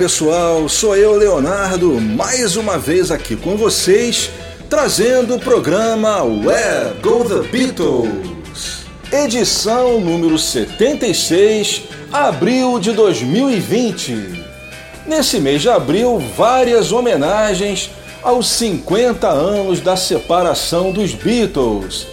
pessoal, sou eu, Leonardo, mais uma vez aqui com vocês, trazendo o programa Where Go the Beatles, edição número 76, abril de 2020. Nesse mês de abril, várias homenagens aos 50 anos da separação dos Beatles.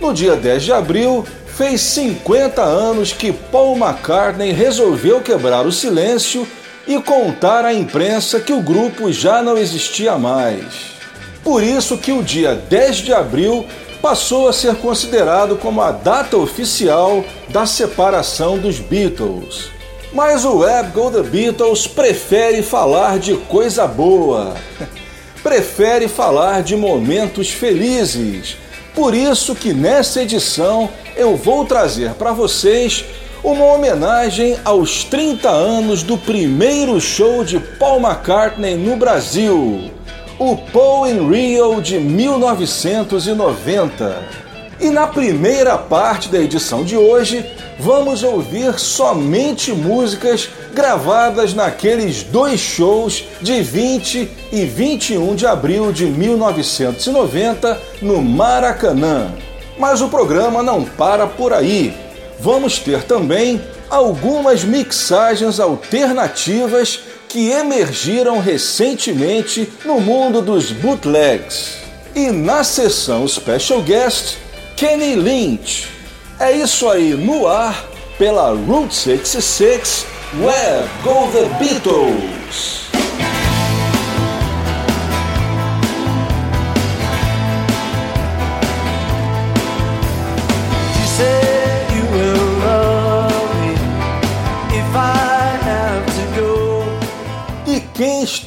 No dia 10 de abril, fez 50 anos que Paul McCartney resolveu quebrar o silêncio e contar à imprensa que o grupo já não existia mais. Por isso que o dia 10 de abril passou a ser considerado como a data oficial da separação dos Beatles. Mas o Web Go The Beatles prefere falar de coisa boa. prefere falar de momentos felizes. Por isso que nessa edição eu vou trazer para vocês uma homenagem aos 30 anos do primeiro show de Paul McCartney no Brasil, o Paul in Rio de 1990. E na primeira parte da edição de hoje, vamos ouvir somente músicas gravadas naqueles dois shows de 20 e 21 de abril de 1990 no Maracanã. Mas o programa não para por aí vamos ter também algumas mixagens alternativas que emergiram recentemente no mundo dos bootlegs. E na sessão Special Guest, Kenny Lynch. É isso aí no ar pela Route 66 Where Go the Beatles.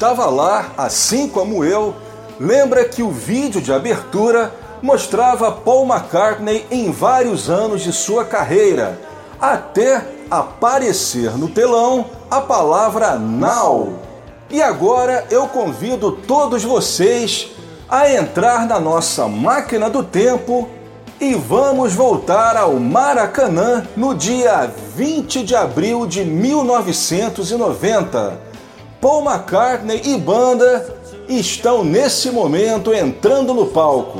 Estava lá, assim como eu, lembra que o vídeo de abertura mostrava Paul McCartney em vários anos de sua carreira, até aparecer no telão a palavra Now. E agora eu convido todos vocês a entrar na nossa máquina do tempo e vamos voltar ao Maracanã no dia 20 de abril de 1990 Paul McCartney e banda estão nesse momento entrando no palco.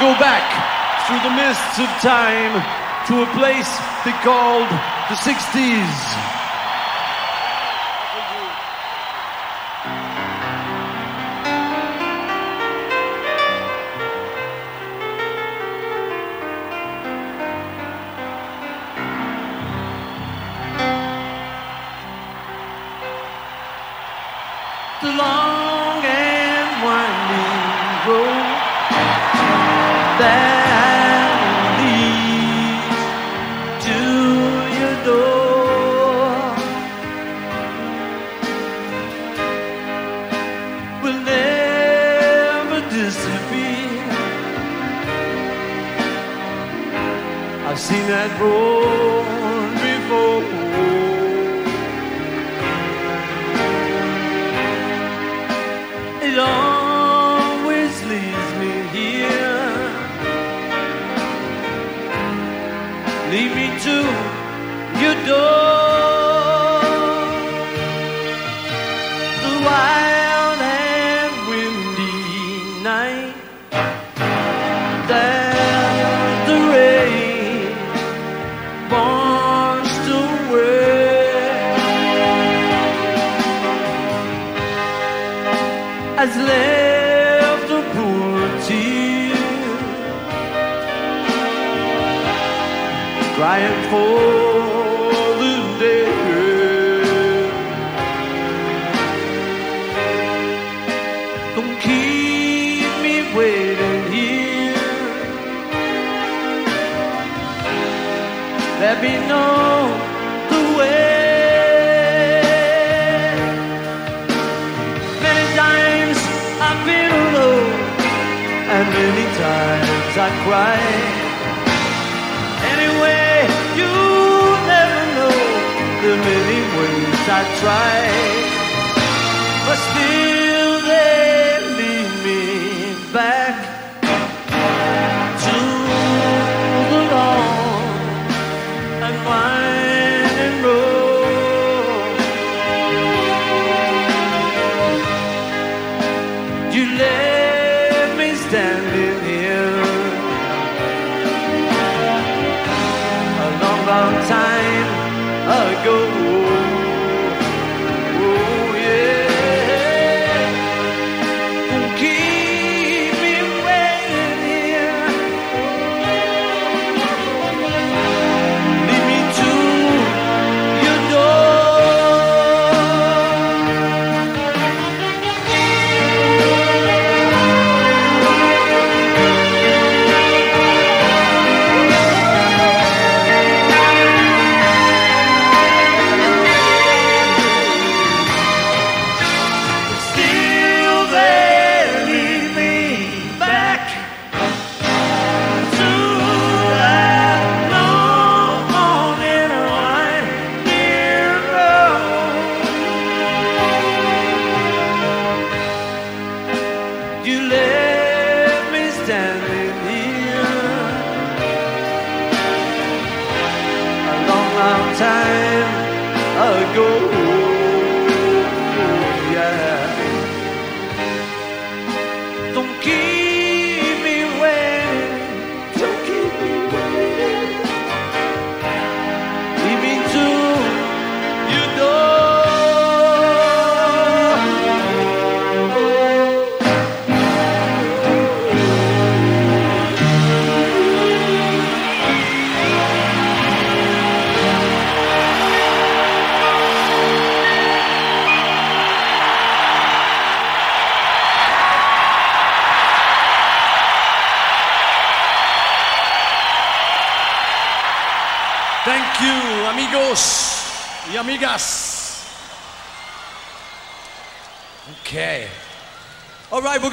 Go back through the mists of time to a place they called the 60s.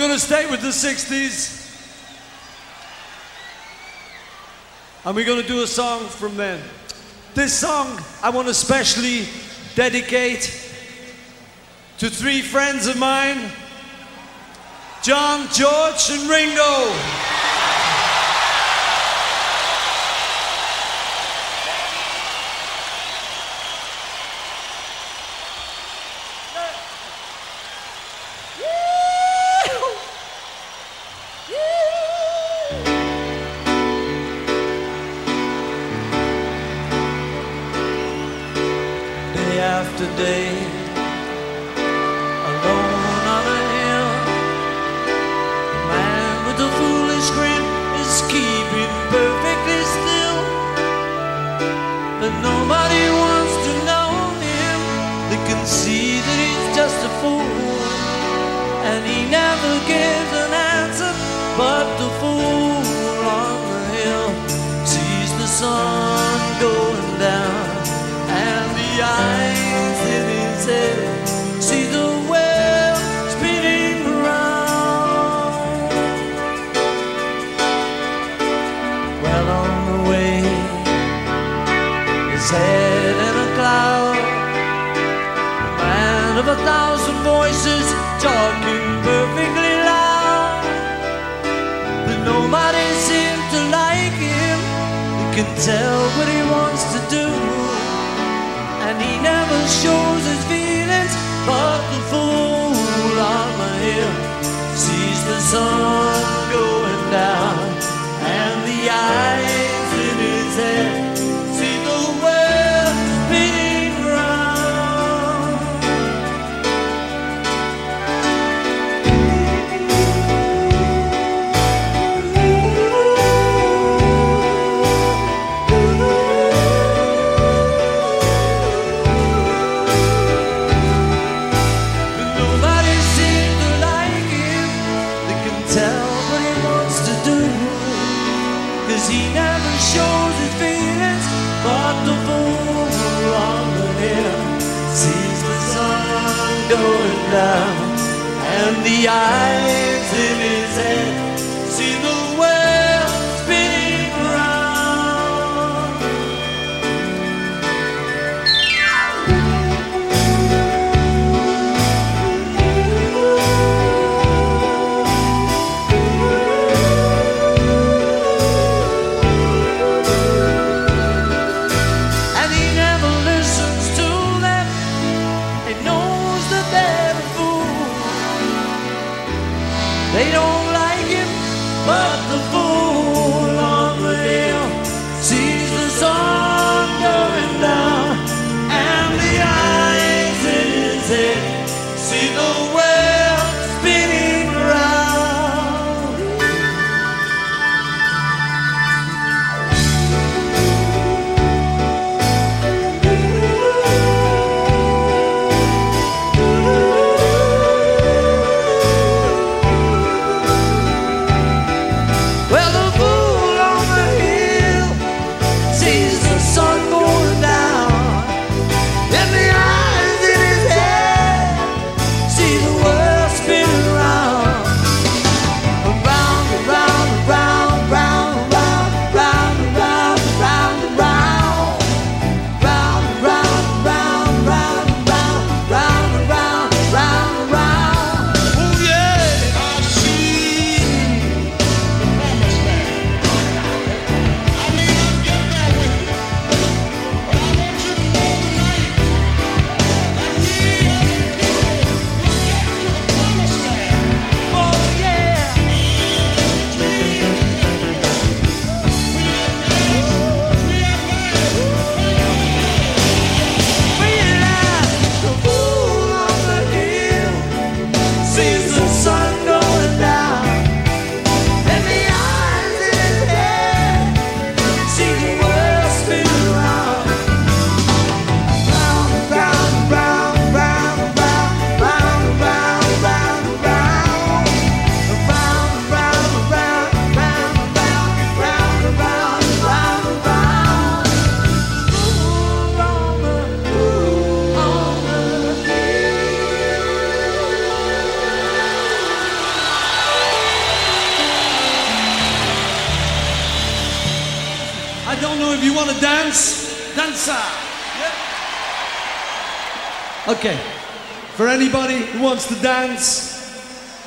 going to stay with the 60s. And we're going to do a song from them. This song I want to specially dedicate to three friends of mine John, George, and Ringo.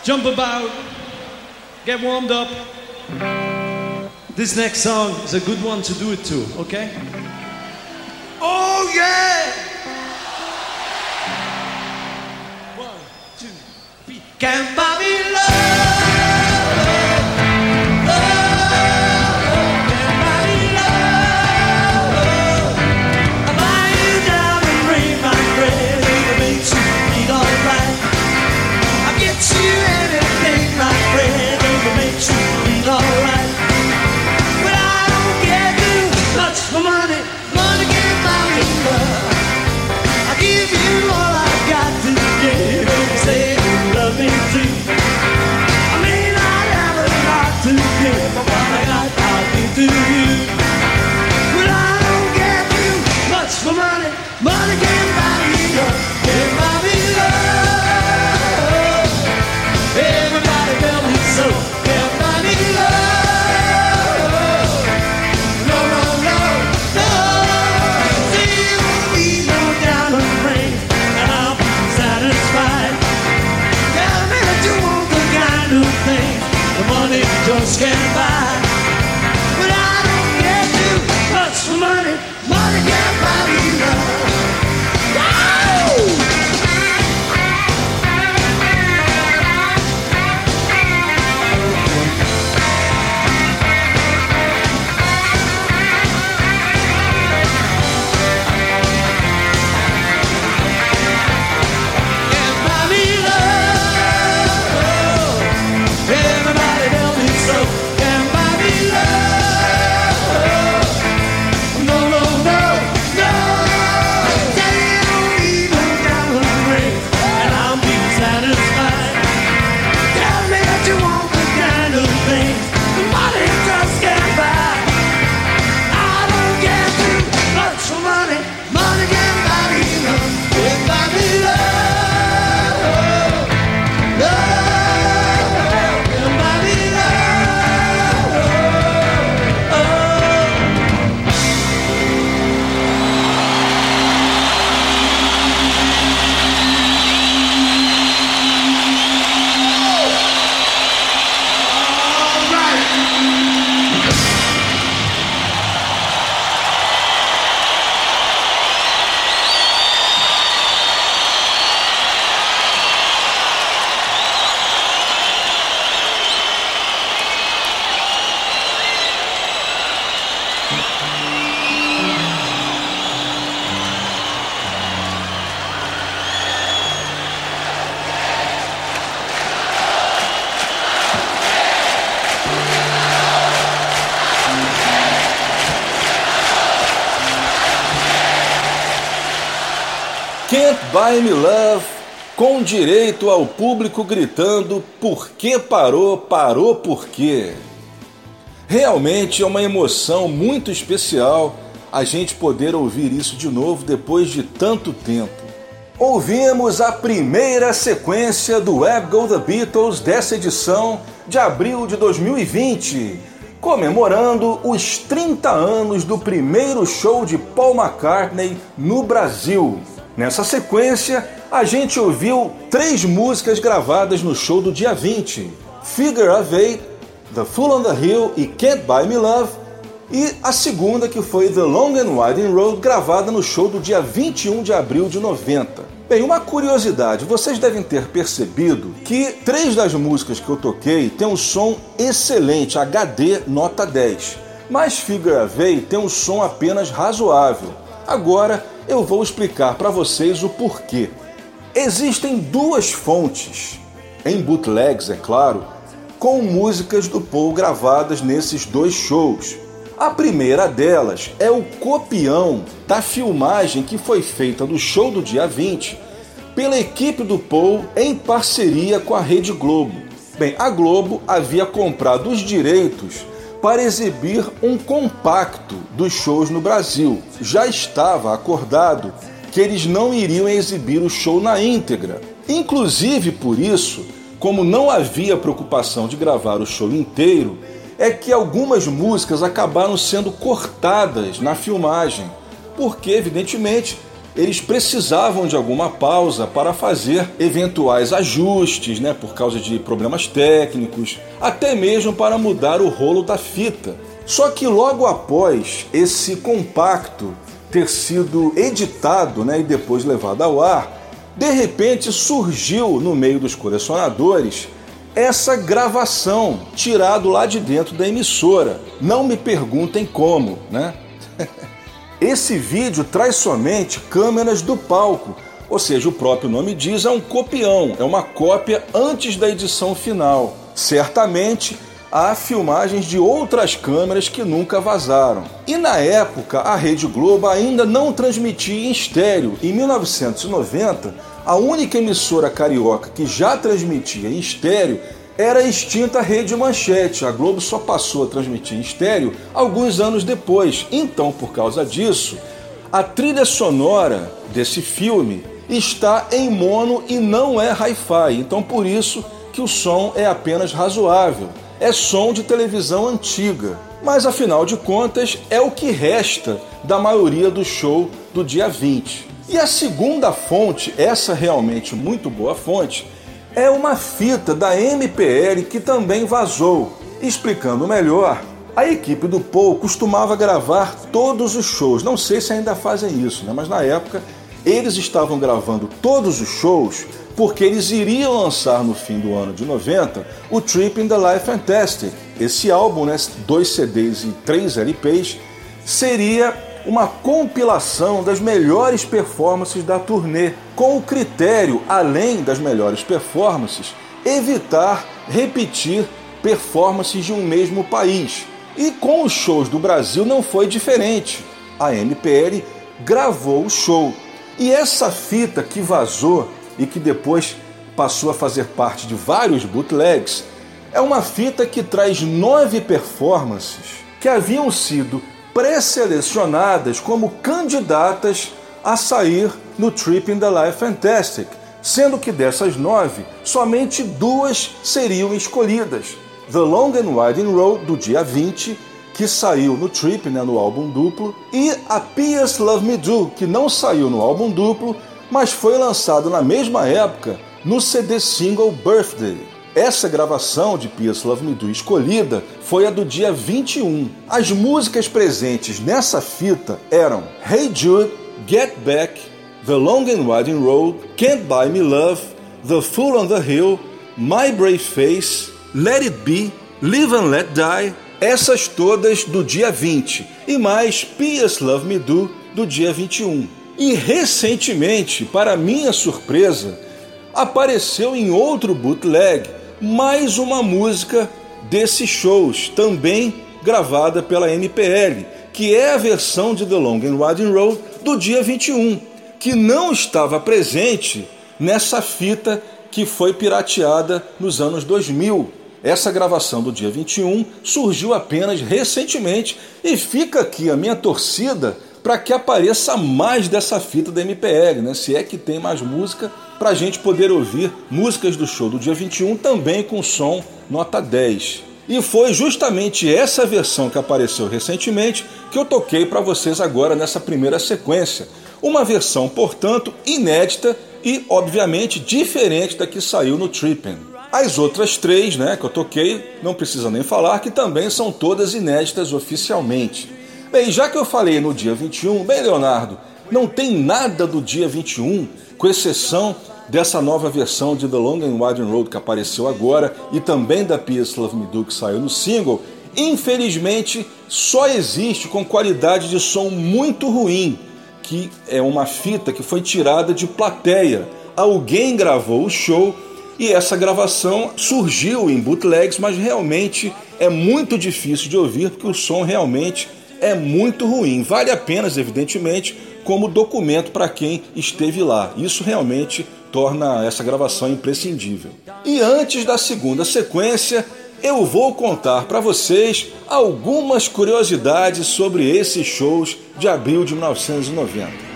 jump about, get warmed up. This next song is a good one to do it to, okay? Oh yeah! Me Love, com direito ao público gritando por que parou, parou por quê. Realmente é uma emoção muito especial a gente poder ouvir isso de novo depois de tanto tempo. Ouvimos a primeira sequência do Web Go The Beatles dessa edição de abril de 2020, comemorando os 30 anos do primeiro show de Paul McCartney no Brasil. Nessa sequência, a gente ouviu três músicas gravadas no show do dia 20: Figure of Eight, The Fool on the Hill e Can't Buy Me Love, e a segunda que foi The Long and Winding Road, gravada no show do dia 21 de abril de 90. Bem, uma curiosidade, vocês devem ter percebido que três das músicas que eu toquei têm um som excelente, HD nota 10, mas Figure Eight tem um som apenas razoável. Agora eu vou explicar para vocês o porquê. Existem duas fontes, em bootlegs, é claro, com músicas do Paul gravadas nesses dois shows. A primeira delas é o copião da filmagem que foi feita no show do dia 20 pela equipe do Paul em parceria com a Rede Globo. Bem, a Globo havia comprado os direitos para exibir um compacto dos shows no Brasil. Já estava acordado que eles não iriam exibir o show na íntegra. Inclusive por isso, como não havia preocupação de gravar o show inteiro, é que algumas músicas acabaram sendo cortadas na filmagem, porque, evidentemente, eles precisavam de alguma pausa para fazer eventuais ajustes, né, por causa de problemas técnicos, até mesmo para mudar o rolo da fita. Só que logo após esse compacto ter sido editado né, e depois levado ao ar, de repente surgiu no meio dos colecionadores essa gravação tirado lá de dentro da emissora. Não me perguntem como, né? Esse vídeo traz somente câmeras do palco, ou seja, o próprio nome diz, é um copião, é uma cópia antes da edição final. Certamente há filmagens de outras câmeras que nunca vazaram. E na época, a Rede Globo ainda não transmitia em estéreo. Em 1990, a única emissora carioca que já transmitia em estéreo era a extinta Rede Manchete. A Globo só passou a transmitir em estéreo alguns anos depois. Então, por causa disso, a trilha sonora desse filme está em mono e não é hi-fi. Então, por isso que o som é apenas razoável é som de televisão antiga, mas afinal de contas é o que resta da maioria do show do dia 20. E a segunda fonte, essa realmente muito boa fonte, é uma fita da MPL que também vazou. Explicando melhor, a equipe do Paul costumava gravar todos os shows. Não sei se ainda fazem isso, né? mas na época eles estavam gravando todos os shows porque eles iriam lançar no fim do ano de 90 o Trip in the Life Fantastic. Esse álbum, né, dois CDs e três LPs, seria uma compilação das melhores performances da turnê, com o critério, além das melhores performances, evitar repetir performances de um mesmo país. E com os shows do Brasil não foi diferente. A MPL gravou o show. E essa fita que vazou e que depois passou a fazer parte de vários bootlegs, é uma fita que traz nove performances que haviam sido pré-selecionadas como candidatas a sair no Trip in the Life Fantastic, sendo que dessas nove, somente duas seriam escolhidas. The Long and Winding Road, do dia 20, que saiu no Trip, né, no álbum duplo, e a P.S. Love Me Do, que não saiu no álbum duplo, mas foi lançado na mesma época no CD single Birthday. Essa gravação de P.S. Love Me Do escolhida foi a do dia 21. As músicas presentes nessa fita eram Hey Jude, Get Back, The Long and Winding Road, Can't Buy Me Love, The Fool on the Hill, My Brave Face, Let It Be, Live and Let Die, essas todas do dia 20 e mais P.S. Love Me Do do dia 21. E recentemente, para minha surpresa, apareceu em outro bootleg mais uma música desses shows, também gravada pela MPL, que é a versão de The Long and Winding Road do dia 21. que não estava presente nessa fita que foi pirateada nos anos 2000. Essa gravação do dia 21 surgiu apenas recentemente e fica aqui a minha torcida para que apareça mais dessa fita da MPL, né? se é que tem mais música, para a gente poder ouvir músicas do show do dia 21 também com som nota 10. E foi justamente essa versão que apareceu recentemente que eu toquei para vocês agora nessa primeira sequência. Uma versão, portanto, inédita e, obviamente, diferente da que saiu no Trippin'. As outras três né, que eu toquei, não precisa nem falar, que também são todas inéditas oficialmente. Bem, já que eu falei no dia 21, bem, Leonardo, não tem nada do dia 21, com exceção dessa nova versão de The Long and Winding Road que apareceu agora e também da Peace Love Me Do que saiu no single, infelizmente só existe com qualidade de som muito ruim, que é uma fita que foi tirada de plateia. Alguém gravou o show e essa gravação surgiu em bootlegs, mas realmente é muito difícil de ouvir porque o som realmente é muito ruim. Vale apenas, evidentemente, como documento para quem esteve lá. Isso realmente torna essa gravação imprescindível. E antes da segunda sequência, eu vou contar para vocês algumas curiosidades sobre esses shows de abril de 1990.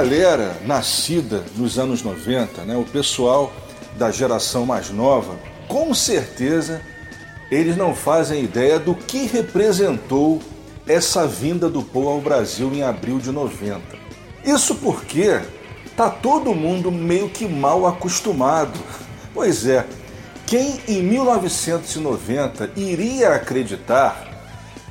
Galera nascida nos anos 90, né, o pessoal da geração mais nova, com certeza eles não fazem ideia do que representou essa vinda do Paul ao Brasil em abril de 90. Isso porque tá todo mundo meio que mal acostumado. Pois é, quem em 1990 iria acreditar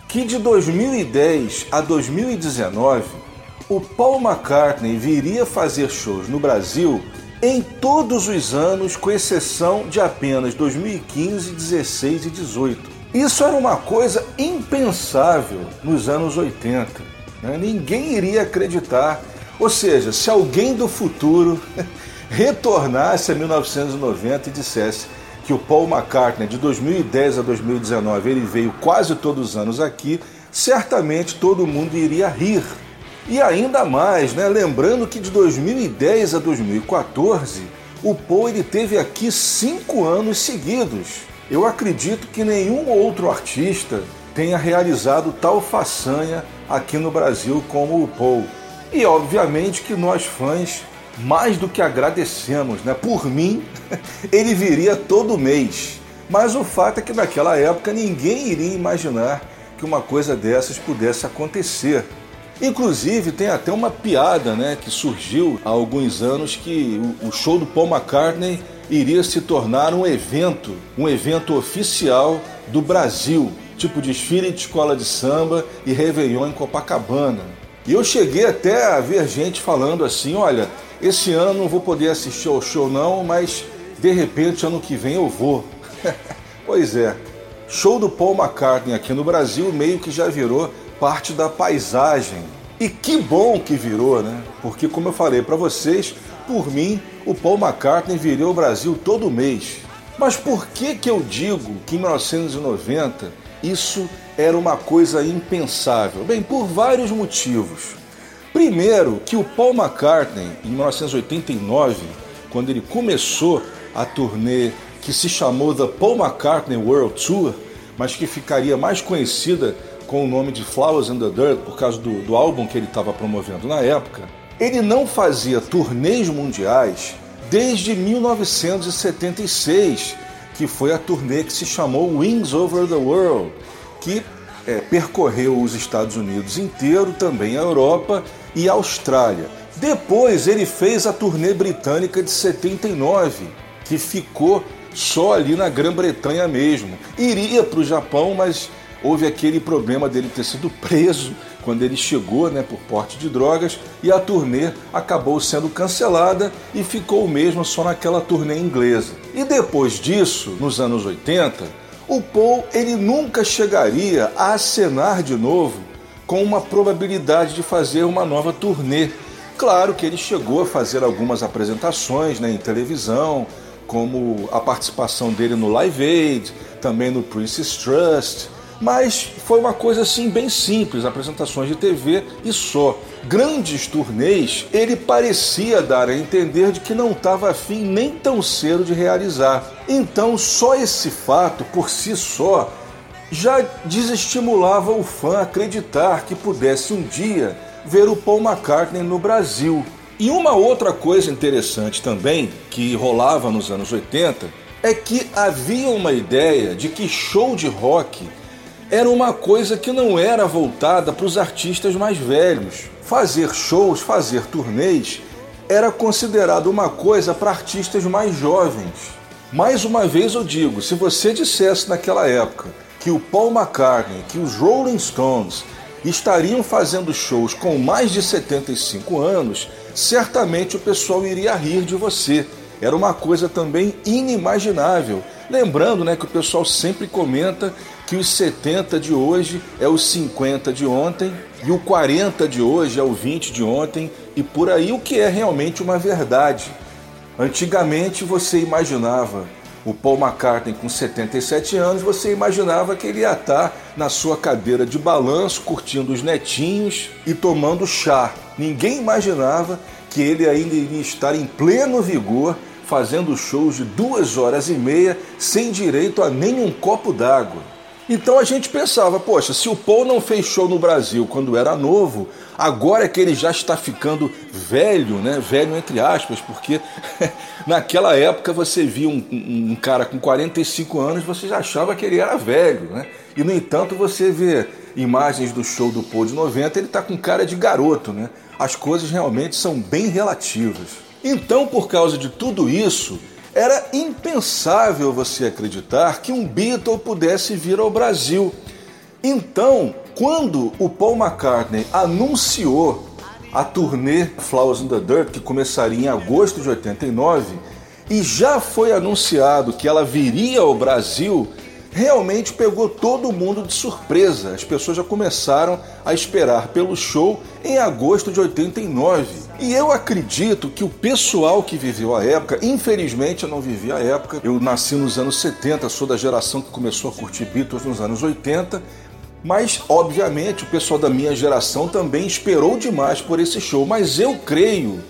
que de 2010 a 2019 o Paul McCartney viria fazer shows no Brasil em todos os anos, com exceção de apenas 2015, 16 e 18. Isso era uma coisa impensável nos anos 80. Né? Ninguém iria acreditar. Ou seja, se alguém do futuro retornasse a 1990 e dissesse que o Paul McCartney de 2010 a 2019 ele veio quase todos os anos aqui, certamente todo mundo iria rir e ainda mais, né? lembrando que de 2010 a 2014, o Paul ele teve aqui cinco anos seguidos. Eu acredito que nenhum outro artista tenha realizado tal façanha aqui no Brasil como o Paul. E obviamente que nós fãs mais do que agradecemos, né? Por mim, ele viria todo mês. Mas o fato é que naquela época ninguém iria imaginar que uma coisa dessas pudesse acontecer. Inclusive, tem até uma piada né, que surgiu há alguns anos que o show do Paul McCartney iria se tornar um evento, um evento oficial do Brasil, tipo desfile de escola de samba e Réveillon em Copacabana. E eu cheguei até a ver gente falando assim: olha, esse ano não vou poder assistir ao show não, mas de repente ano que vem eu vou. pois é, show do Paul McCartney aqui no Brasil meio que já virou parte da paisagem. E que bom que virou, né? Porque, como eu falei para vocês, por mim, o Paul McCartney viria ao Brasil todo mês. Mas por que, que eu digo que em 1990 isso era uma coisa impensável? Bem, por vários motivos. Primeiro, que o Paul McCartney, em 1989, quando ele começou a turnê que se chamou The Paul McCartney World Tour, mas que ficaria mais conhecida com o nome de Flowers in the Dirt, por causa do, do álbum que ele estava promovendo na época, ele não fazia turnês mundiais desde 1976, que foi a turnê que se chamou Wings Over the World, que é, percorreu os Estados Unidos inteiro, também a Europa e a Austrália. Depois ele fez a turnê britânica de 79, que ficou só ali na Grã-Bretanha mesmo. Iria para o Japão, mas houve aquele problema dele ter sido preso quando ele chegou né, por porte de drogas e a turnê acabou sendo cancelada e ficou mesmo só naquela turnê inglesa. E depois disso, nos anos 80, o Paul ele nunca chegaria a acenar de novo com uma probabilidade de fazer uma nova turnê. Claro que ele chegou a fazer algumas apresentações né, em televisão, como a participação dele no Live Aid, também no Princess Trust, mas foi uma coisa assim bem simples, apresentações de TV e só. Grandes turnês, ele parecia dar a entender de que não estava afim nem tão cedo de realizar. Então, só esse fato por si só já desestimulava o fã a acreditar que pudesse um dia ver o Paul McCartney no Brasil. E uma outra coisa interessante também que rolava nos anos 80 é que havia uma ideia de que show de rock era uma coisa que não era voltada para os artistas mais velhos. Fazer shows, fazer turnês era considerado uma coisa para artistas mais jovens. Mais uma vez eu digo, se você dissesse naquela época que o Paul McCartney, que os Rolling Stones estariam fazendo shows com mais de 75 anos, certamente o pessoal iria rir de você. Era uma coisa também inimaginável. Lembrando né, que o pessoal sempre comenta que os 70 de hoje é os 50 de ontem e o 40 de hoje é o 20 de ontem e por aí o que é realmente uma verdade. Antigamente você imaginava o Paul McCartney com 77 anos, você imaginava que ele ia estar na sua cadeira de balanço, curtindo os netinhos e tomando chá. Ninguém imaginava que ele ainda iria estar em pleno vigor, fazendo shows de duas horas e meia sem direito a nenhum copo d'água. Então a gente pensava, poxa, se o Paul não fez show no Brasil quando era novo, agora é que ele já está ficando velho, né? Velho entre aspas, porque naquela época você via um, um, cara com 45 anos, você já achava que ele era velho, né? E no entanto você vê imagens do show do Paul de 90, ele está com cara de garoto, né? As coisas realmente são bem relativas. Então, por causa de tudo isso, era impensável você acreditar que um Beatle pudesse vir ao Brasil. Então, quando o Paul McCartney anunciou a turnê Flowers in the Dirt, que começaria em agosto de 89, e já foi anunciado que ela viria ao Brasil realmente pegou todo mundo de surpresa. As pessoas já começaram a esperar pelo show em agosto de 89. E eu acredito que o pessoal que viveu a época, infelizmente eu não vivi a época, eu nasci nos anos 70, sou da geração que começou a curtir Beatles nos anos 80, mas obviamente o pessoal da minha geração também esperou demais por esse show, mas eu creio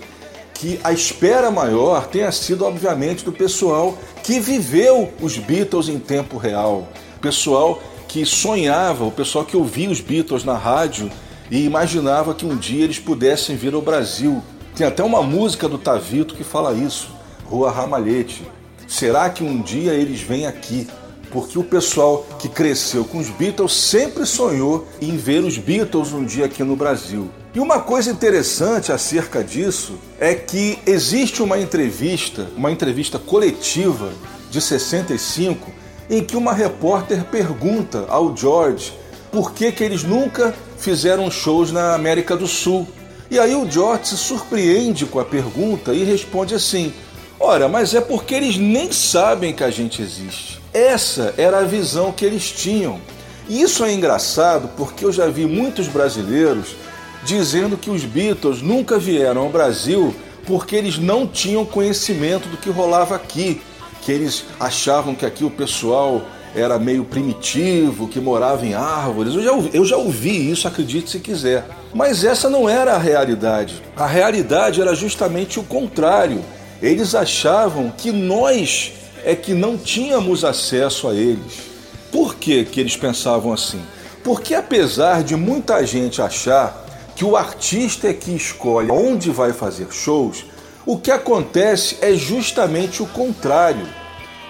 que a espera maior tenha sido, obviamente, do pessoal que viveu os Beatles em tempo real, pessoal que sonhava, o pessoal que ouvia os Beatles na rádio e imaginava que um dia eles pudessem vir ao Brasil. Tem até uma música do Tavito que fala isso, Rua Ramalhete. Será que um dia eles vêm aqui? Porque o pessoal que cresceu com os Beatles sempre sonhou em ver os Beatles um dia aqui no Brasil. E uma coisa interessante acerca disso é que existe uma entrevista, uma entrevista coletiva de 65, em que uma repórter pergunta ao George por que, que eles nunca fizeram shows na América do Sul. E aí o George se surpreende com a pergunta e responde assim: Ora, mas é porque eles nem sabem que a gente existe. Essa era a visão que eles tinham. E isso é engraçado porque eu já vi muitos brasileiros dizendo que os Beatles nunca vieram ao Brasil porque eles não tinham conhecimento do que rolava aqui, que eles achavam que aqui o pessoal era meio primitivo, que morava em árvores. Eu já, ouvi, eu já ouvi isso, acredite se quiser. Mas essa não era a realidade. A realidade era justamente o contrário. Eles achavam que nós é que não tínhamos acesso a eles. Por que, que eles pensavam assim? Porque apesar de muita gente achar que o artista é que escolhe onde vai fazer shows, o que acontece é justamente o contrário.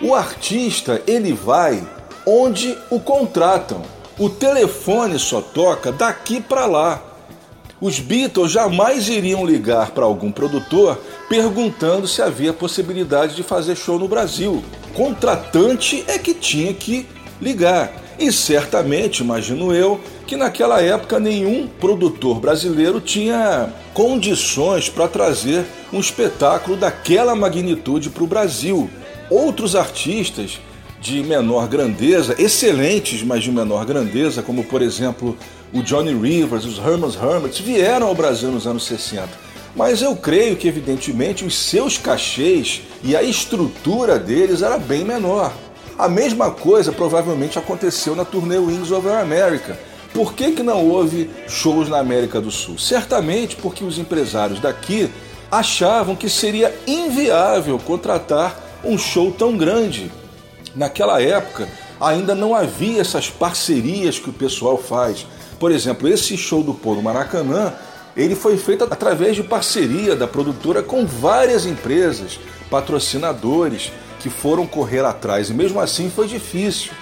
O artista ele vai onde o contratam. O telefone só toca daqui para lá. Os Beatles jamais iriam ligar para algum produtor perguntando se havia possibilidade de fazer show no Brasil. Contratante é que tinha que ligar. E certamente, imagino eu, que naquela época nenhum produtor brasileiro tinha condições para trazer um espetáculo daquela magnitude para o Brasil. Outros artistas de menor grandeza, excelentes, mas de menor grandeza, como por exemplo o Johnny Rivers, os Herman's Hermits, vieram ao Brasil nos anos 60. Mas eu creio que, evidentemente, os seus cachês e a estrutura deles era bem menor. A mesma coisa provavelmente aconteceu na turnê Wings Over America. Por que, que não houve shows na América do Sul? Certamente porque os empresários daqui achavam que seria inviável contratar um show tão grande. Naquela época, ainda não havia essas parcerias que o pessoal faz. Por exemplo, esse show do Pô no Maracanã, ele foi feito através de parceria da produtora com várias empresas, patrocinadores que foram correr atrás e mesmo assim foi difícil.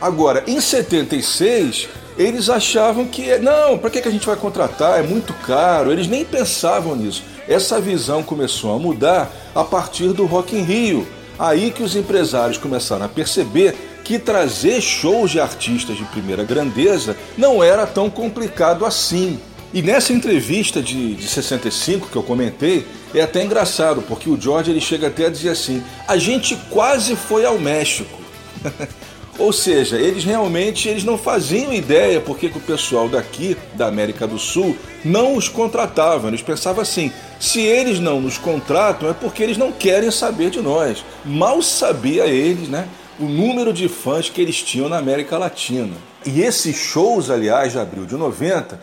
Agora, em 76, eles achavam que não, para que a gente vai contratar? É muito caro. Eles nem pensavam nisso. Essa visão começou a mudar a partir do Rock in Rio. Aí que os empresários começaram a perceber que trazer shows de artistas de primeira grandeza não era tão complicado assim. E nessa entrevista de, de 65 que eu comentei, é até engraçado, porque o George ele chega até a dizer assim: a gente quase foi ao México. Ou seja, eles realmente eles não faziam ideia porque que o pessoal daqui da América do Sul não os contratavam. Eles pensavam assim: se eles não nos contratam é porque eles não querem saber de nós. Mal sabia eles, né? O número de fãs que eles tinham na América Latina. E esses shows, aliás, de abril de 90,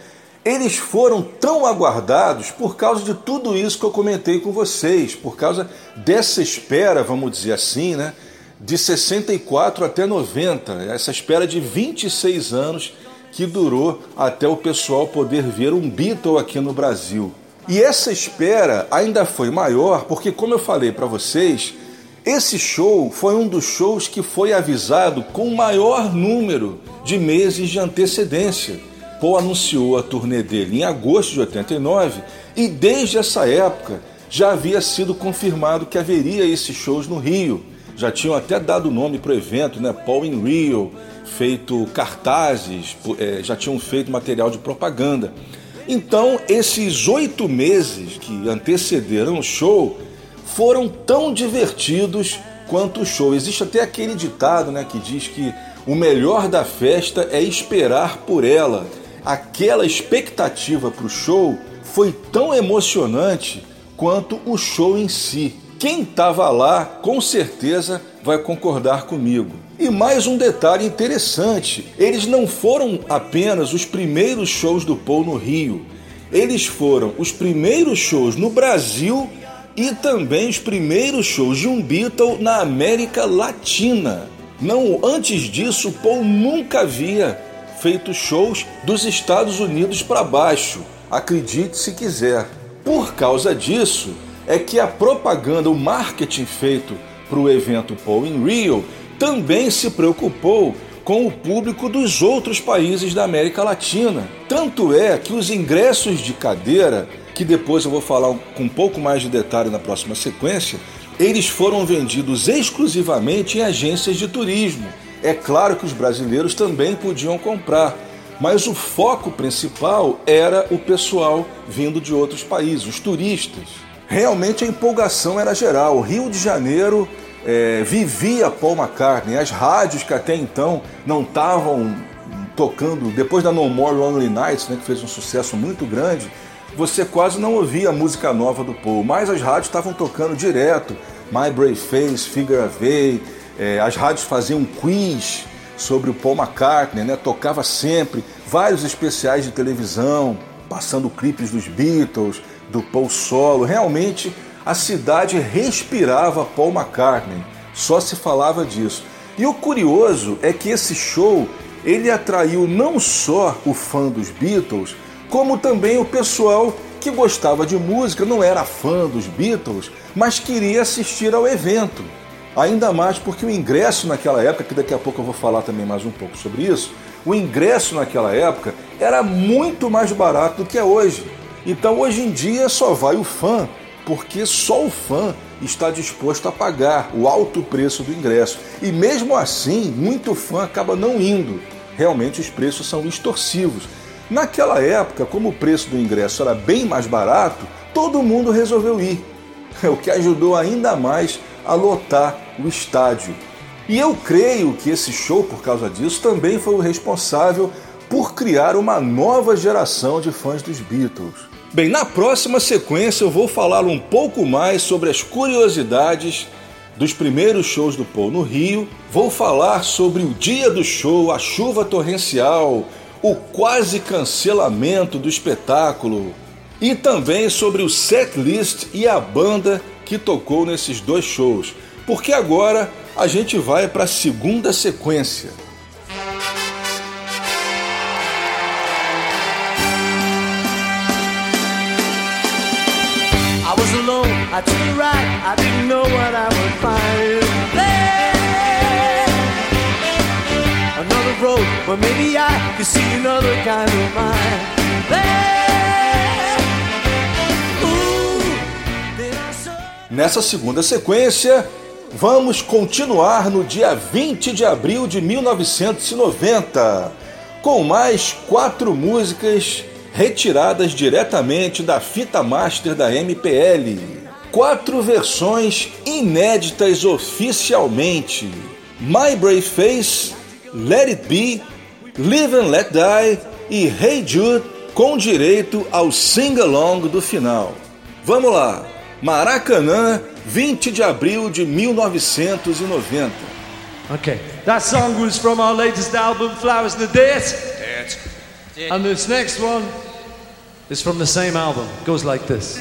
eles foram tão aguardados por causa de tudo isso que eu comentei com vocês, por causa dessa espera, vamos dizer assim, né? De 64 até 90, essa espera de 26 anos que durou até o pessoal poder ver um Beatle aqui no Brasil. E essa espera ainda foi maior porque, como eu falei para vocês, esse show foi um dos shows que foi avisado com o maior número de meses de antecedência. Paul anunciou a turnê dele em agosto de 89 e desde essa época já havia sido confirmado que haveria esses shows no Rio. Já tinham até dado nome para o evento, né? Paul in Rio, feito cartazes, é, já tinham feito material de propaganda. Então, esses oito meses que antecederam o show foram tão divertidos quanto o show. Existe até aquele ditado né, que diz que o melhor da festa é esperar por ela aquela expectativa para o show foi tão emocionante quanto o show em si. Quem estava lá, com certeza, vai concordar comigo. E mais um detalhe interessante: eles não foram apenas os primeiros shows do Paul no Rio, eles foram os primeiros shows no Brasil e também os primeiros shows de um Beatle na América Latina. Não, antes disso, Paul nunca havia feito shows dos Estados Unidos para baixo, acredite se quiser. Por causa disso, é que a propaganda, o marketing feito para o evento Paul in Rio também se preocupou com o público dos outros países da América Latina. Tanto é que os ingressos de cadeira, que depois eu vou falar com um pouco mais de detalhe na próxima sequência, eles foram vendidos exclusivamente em agências de turismo é claro que os brasileiros também podiam comprar, mas o foco principal era o pessoal vindo de outros países, os turistas. Realmente a empolgação era geral. O Rio de Janeiro é, vivia Paul McCartney, as rádios que até então não estavam tocando, depois da No More Lonely Nights, né, que fez um sucesso muito grande, você quase não ouvia música nova do Paul, mas as rádios estavam tocando direto. My Brave Face, Figure Eight, é, as rádios faziam um quiz sobre o Paul McCartney, né? tocava sempre vários especiais de televisão, passando clipes dos Beatles, do Paul Solo. Realmente a cidade respirava Paul McCartney, só se falava disso. E o curioso é que esse show ele atraiu não só o fã dos Beatles, como também o pessoal que gostava de música, não era fã dos Beatles, mas queria assistir ao evento. Ainda mais porque o ingresso naquela época, que daqui a pouco eu vou falar também mais um pouco sobre isso, o ingresso naquela época era muito mais barato do que é hoje. Então hoje em dia só vai o fã, porque só o fã está disposto a pagar o alto preço do ingresso. E mesmo assim, muito fã acaba não indo. Realmente os preços são extorsivos. Naquela época, como o preço do ingresso era bem mais barato, todo mundo resolveu ir, o que ajudou ainda mais a lotar o estádio. E eu creio que esse show, por causa disso, também foi o responsável por criar uma nova geração de fãs dos Beatles. Bem, na próxima sequência eu vou falar um pouco mais sobre as curiosidades dos primeiros shows do Paul no Rio, vou falar sobre o dia do show, a chuva torrencial, o quase cancelamento do espetáculo e também sobre o setlist e a banda que tocou nesses dois shows, porque agora a gente vai para a segunda sequência. I took a I didn't know what I find. Another road where maybe I could see another kind of mind. Nessa segunda sequência, vamos continuar no dia 20 de abril de 1990, com mais quatro músicas retiradas diretamente da fita master da MPL. Quatro versões inéditas oficialmente: My Brave Face, Let It Be, Live and Let Die e Hey Jude, com direito ao sing-along do final. Vamos lá! Maracanã, 20 de abril de 1990. Okay, that song was from our latest album, Flowers in the Date. And this next one is from the same album. It goes like this.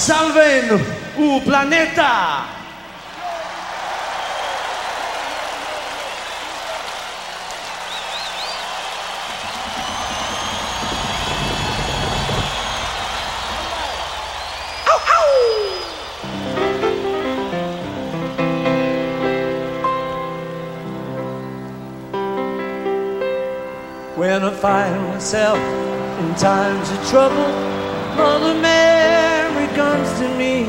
Salven o planeta! When I find myself in times of trouble, Mother Mary memory comes to me,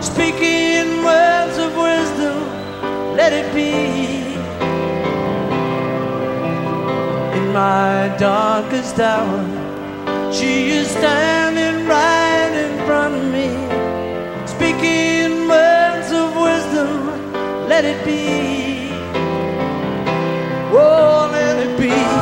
speaking words of wisdom, let it be. In my darkest hour, she is standing right in front of me, speaking words of wisdom, let it be. Oh, let it be.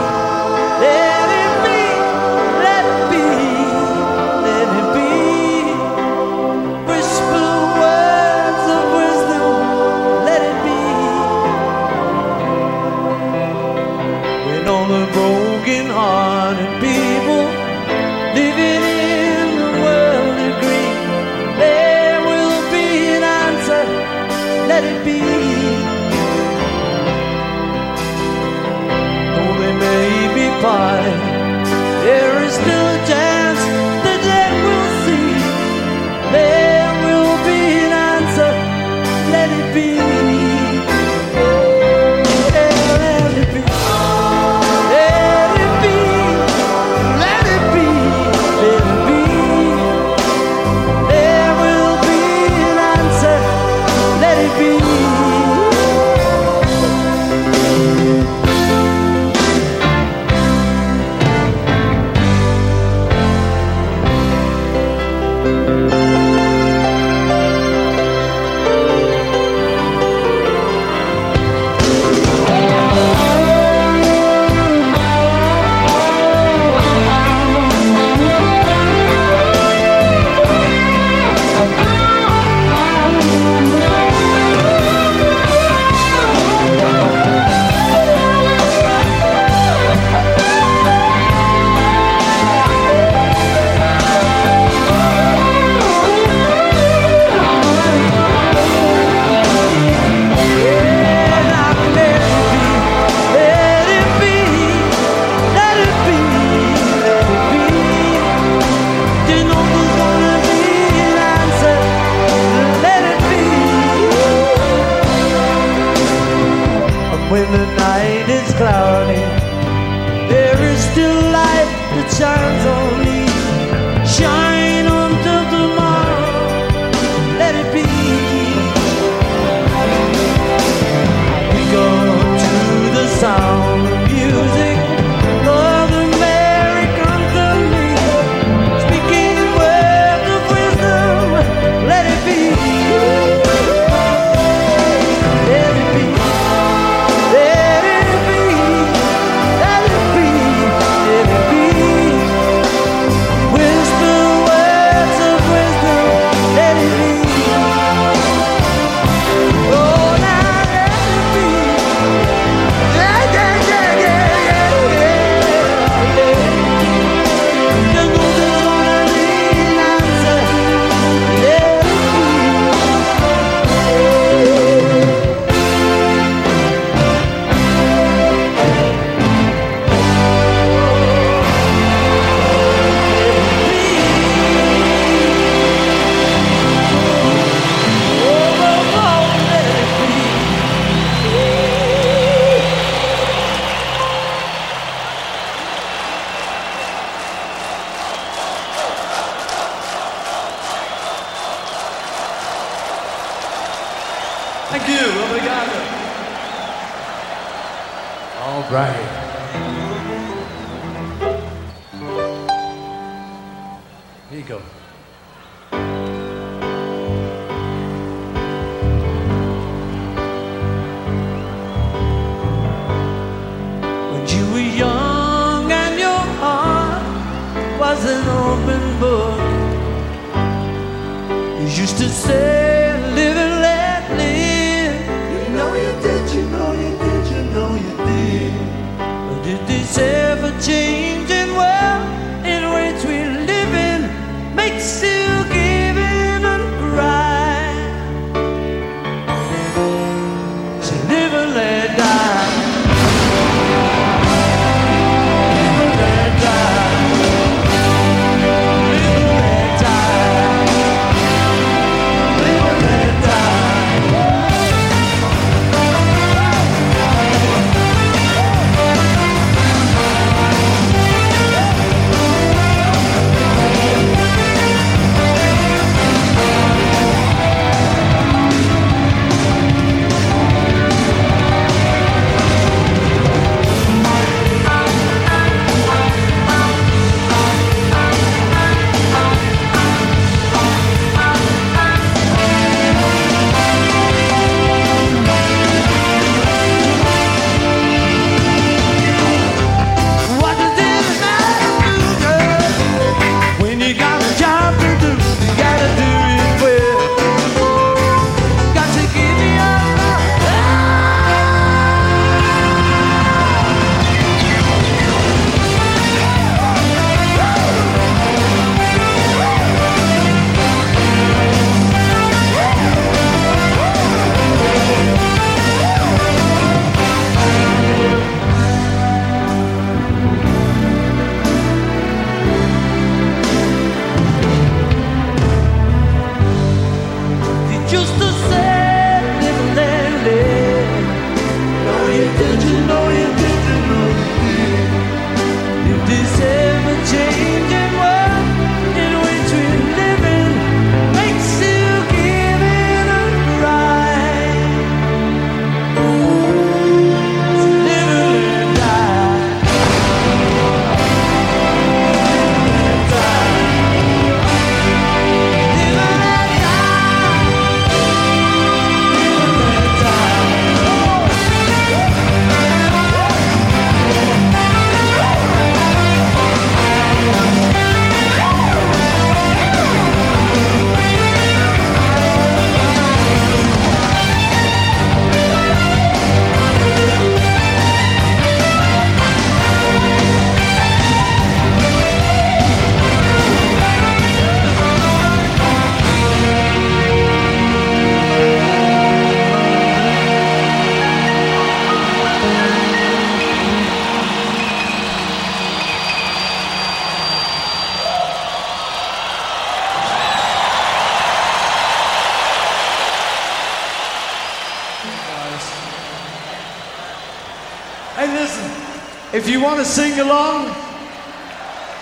Want to sing along,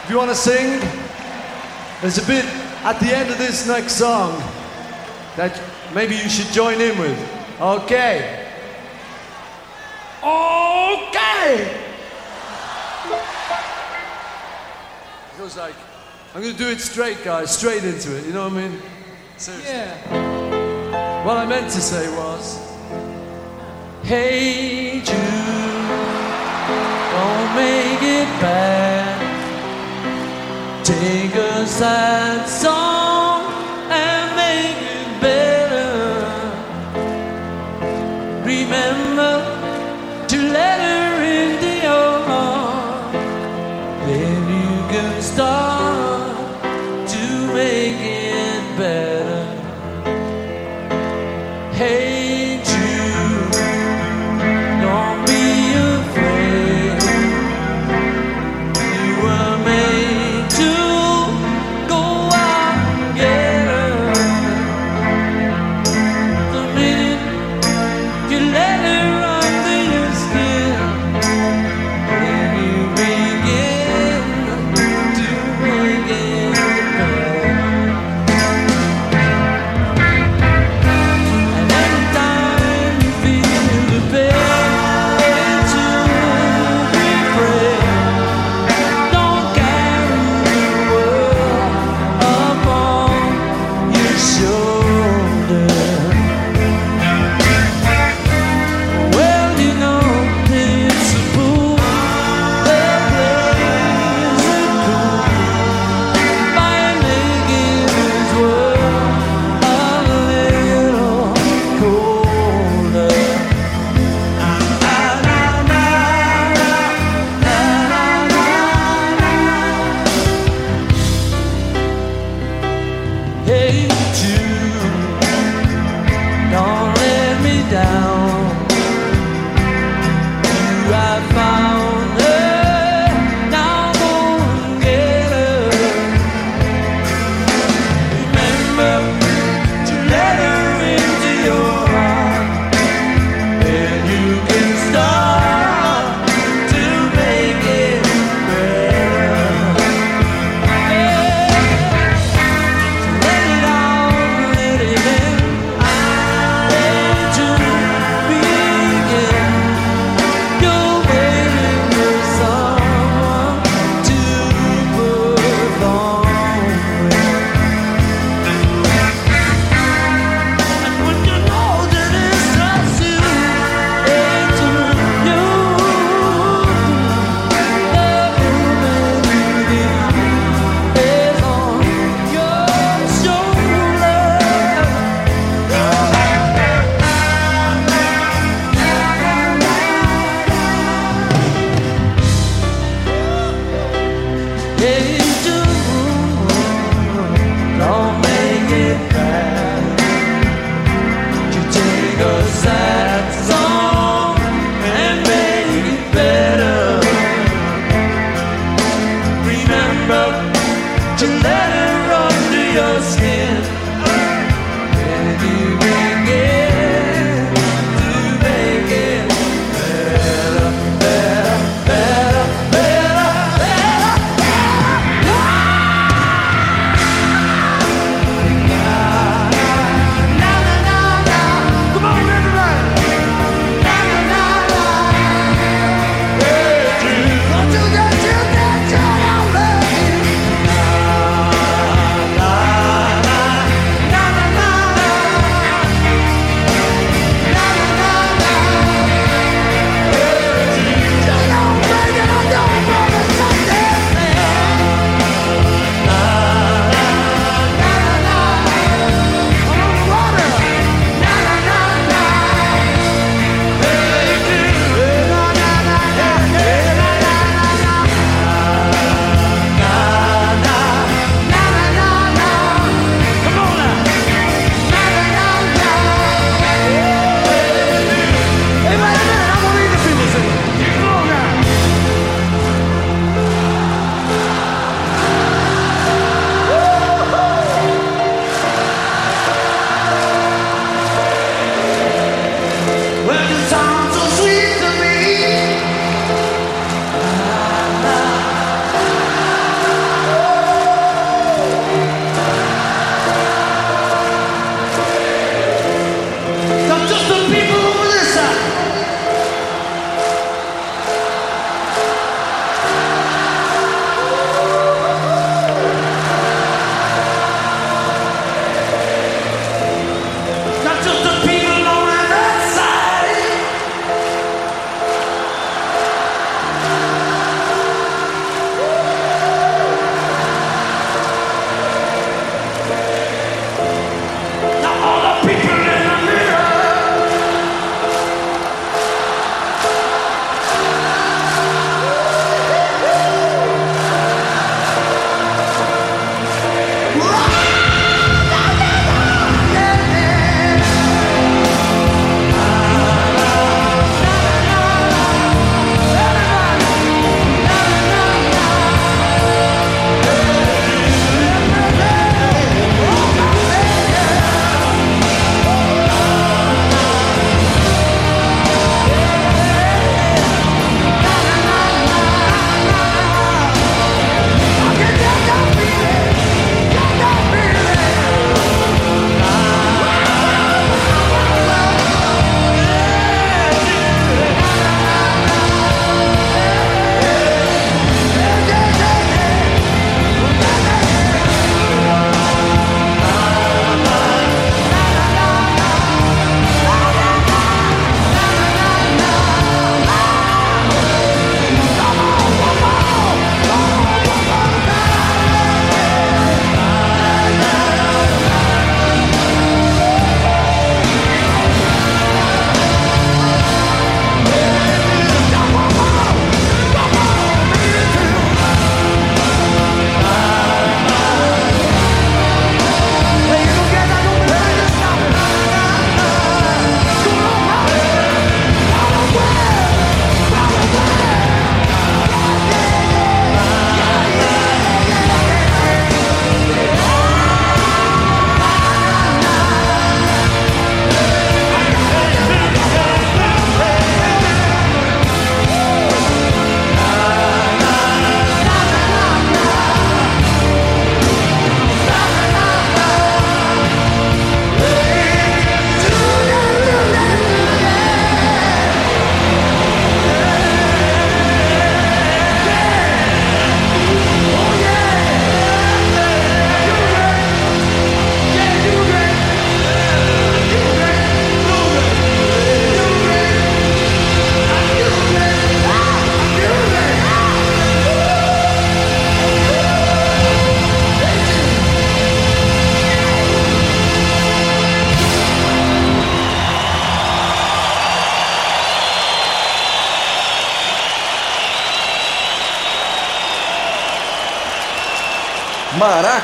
if you want to sing, there's a bit at the end of this next song that maybe you should join in with. Okay. Okay. It goes like, I'm gonna do it straight, guys, straight into it. You know what I mean? Seriously. Yeah. What I meant to say was, Hey Jude, don't make it bad. Take a sad song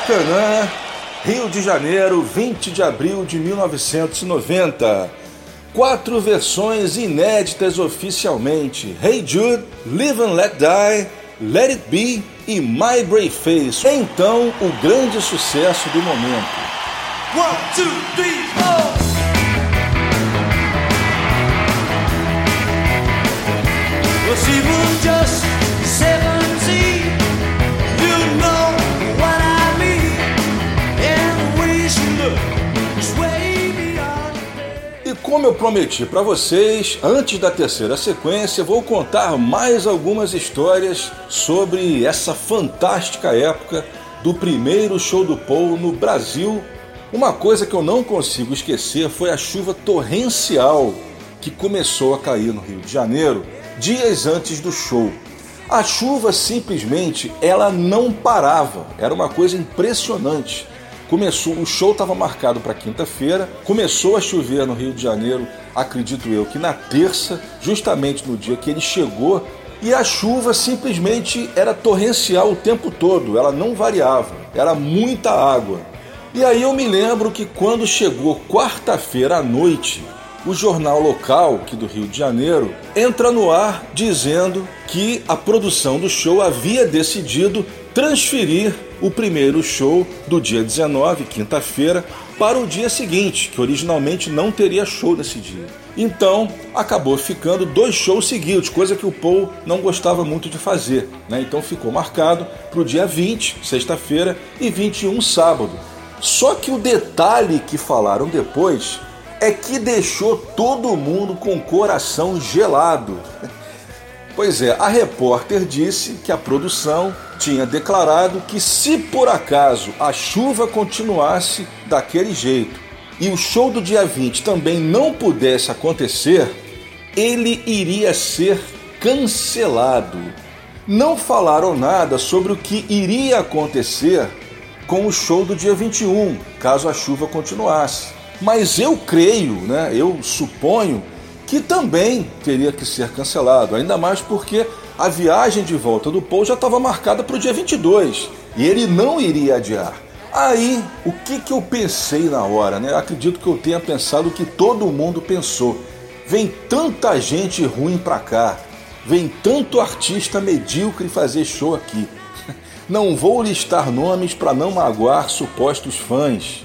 Maracanã, Rio de Janeiro, 20 de abril de 1990. Quatro versões inéditas oficialmente: Hey Jude, Live and Let Die, Let It Be e My Brave Face. Então, o grande sucesso do momento. One, two, three, four. Well, she was just 17. Como eu prometi para vocês, antes da terceira sequência, vou contar mais algumas histórias sobre essa fantástica época do primeiro show do Paul no Brasil. Uma coisa que eu não consigo esquecer foi a chuva torrencial que começou a cair no Rio de Janeiro dias antes do show. A chuva simplesmente ela não parava, era uma coisa impressionante. Começou, o show estava marcado para quinta-feira, começou a chover no Rio de Janeiro, acredito eu que na terça, justamente no dia que ele chegou, e a chuva simplesmente era torrencial o tempo todo, ela não variava, era muita água. E aí eu me lembro que quando chegou quarta-feira à noite, o jornal local aqui do Rio de Janeiro entra no ar dizendo que a produção do show havia decidido transferir o primeiro show do dia 19, quinta-feira, para o dia seguinte, que originalmente não teria show nesse dia. Então acabou ficando dois shows seguidos, coisa que o Paul não gostava muito de fazer. Né? Então ficou marcado para o dia 20, sexta-feira, e 21, sábado. Só que o detalhe que falaram depois é que deixou todo mundo com o coração gelado. Pois é, a repórter disse que a produção tinha declarado que se por acaso a chuva continuasse daquele jeito e o show do dia 20 também não pudesse acontecer, ele iria ser cancelado. Não falaram nada sobre o que iria acontecer com o show do dia 21, caso a chuva continuasse. Mas eu creio, né, eu suponho que também teria que ser cancelado, ainda mais porque a viagem de volta do Paul já estava marcada para o dia 22 e ele não iria adiar. Aí, o que, que eu pensei na hora? Né? Acredito que eu tenha pensado o que todo mundo pensou. Vem tanta gente ruim para cá, vem tanto artista medíocre fazer show aqui. Não vou listar nomes para não magoar supostos fãs.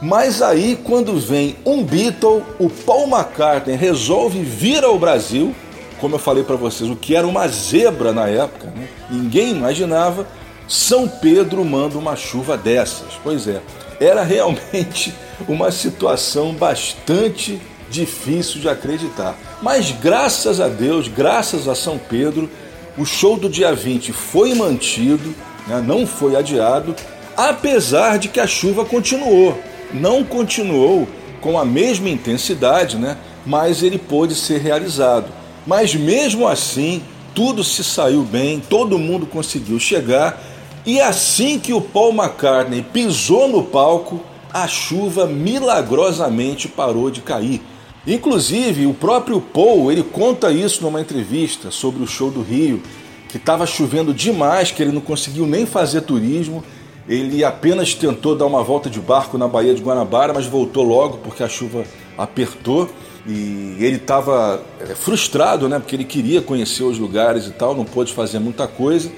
Mas aí, quando vem um Beatle, o Paul McCartney resolve vir ao Brasil, como eu falei para vocês, o que era uma zebra na época, né? ninguém imaginava. São Pedro manda uma chuva dessas. Pois é, era realmente uma situação bastante difícil de acreditar. Mas graças a Deus, graças a São Pedro, o show do dia 20 foi mantido, né? não foi adiado, apesar de que a chuva continuou não continuou com a mesma intensidade, né? mas ele pôde ser realizado. Mas mesmo assim, tudo se saiu bem, todo mundo conseguiu chegar, e assim que o Paul McCartney pisou no palco, a chuva milagrosamente parou de cair. Inclusive, o próprio Paul, ele conta isso numa entrevista sobre o show do Rio, que estava chovendo demais, que ele não conseguiu nem fazer turismo ele apenas tentou dar uma volta de barco na Baía de Guanabara, mas voltou logo porque a chuva apertou e ele estava é, frustrado, né? Porque ele queria conhecer os lugares e tal, não pôde fazer muita coisa.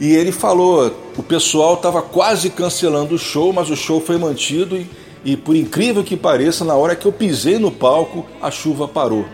E ele falou: o pessoal estava quase cancelando o show, mas o show foi mantido e, e, por incrível que pareça, na hora que eu pisei no palco, a chuva parou.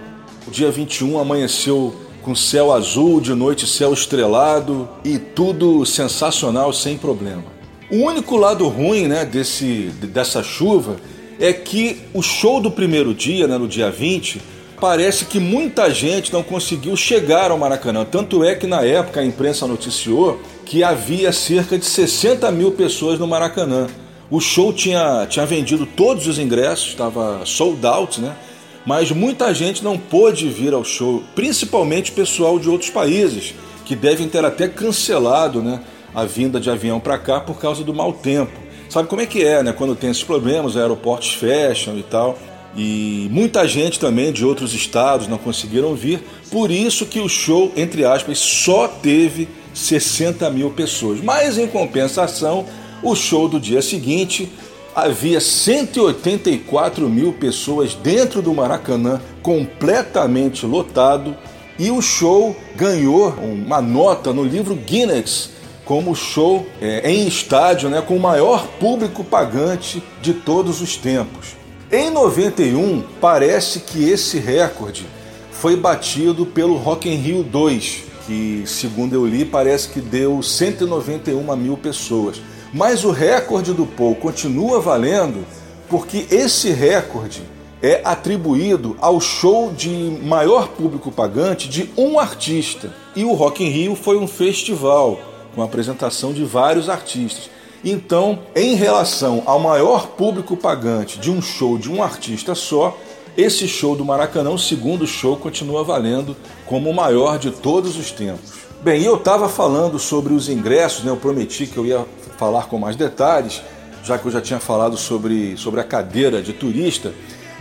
O dia 21 amanheceu com céu azul, de noite céu estrelado e tudo sensacional, sem problema. O único lado ruim né, desse, dessa chuva é que o show do primeiro dia, né, no dia 20, parece que muita gente não conseguiu chegar ao Maracanã. Tanto é que na época a imprensa noticiou que havia cerca de 60 mil pessoas no Maracanã. O show tinha, tinha vendido todos os ingressos, estava sold out, né? Mas muita gente não pôde vir ao show, principalmente pessoal de outros países, que devem ter até cancelado, né? A vinda de avião para cá por causa do mau tempo. Sabe como é que é, né? Quando tem esses problemas, os aeroportos fecham e tal. E muita gente também de outros estados não conseguiram vir. Por isso que o show, entre aspas, só teve 60 mil pessoas. Mas em compensação, O show do dia seguinte havia 184 mil pessoas dentro do Maracanã, completamente lotado, e o show ganhou uma nota no livro Guinness como show é, em estádio né, com o maior público pagante de todos os tempos. Em 91, parece que esse recorde foi batido pelo Rock in Rio 2, que, segundo eu li, parece que deu 191 mil pessoas. Mas o recorde do Paul continua valendo porque esse recorde é atribuído ao show de maior público pagante de um artista. E o Rock in Rio foi um festival com a apresentação de vários artistas. Então, em relação ao maior público pagante de um show de um artista só, esse show do Maracanã, o segundo show, continua valendo como o maior de todos os tempos. Bem, eu estava falando sobre os ingressos, né? eu prometi que eu ia falar com mais detalhes, já que eu já tinha falado sobre, sobre a cadeira de turista.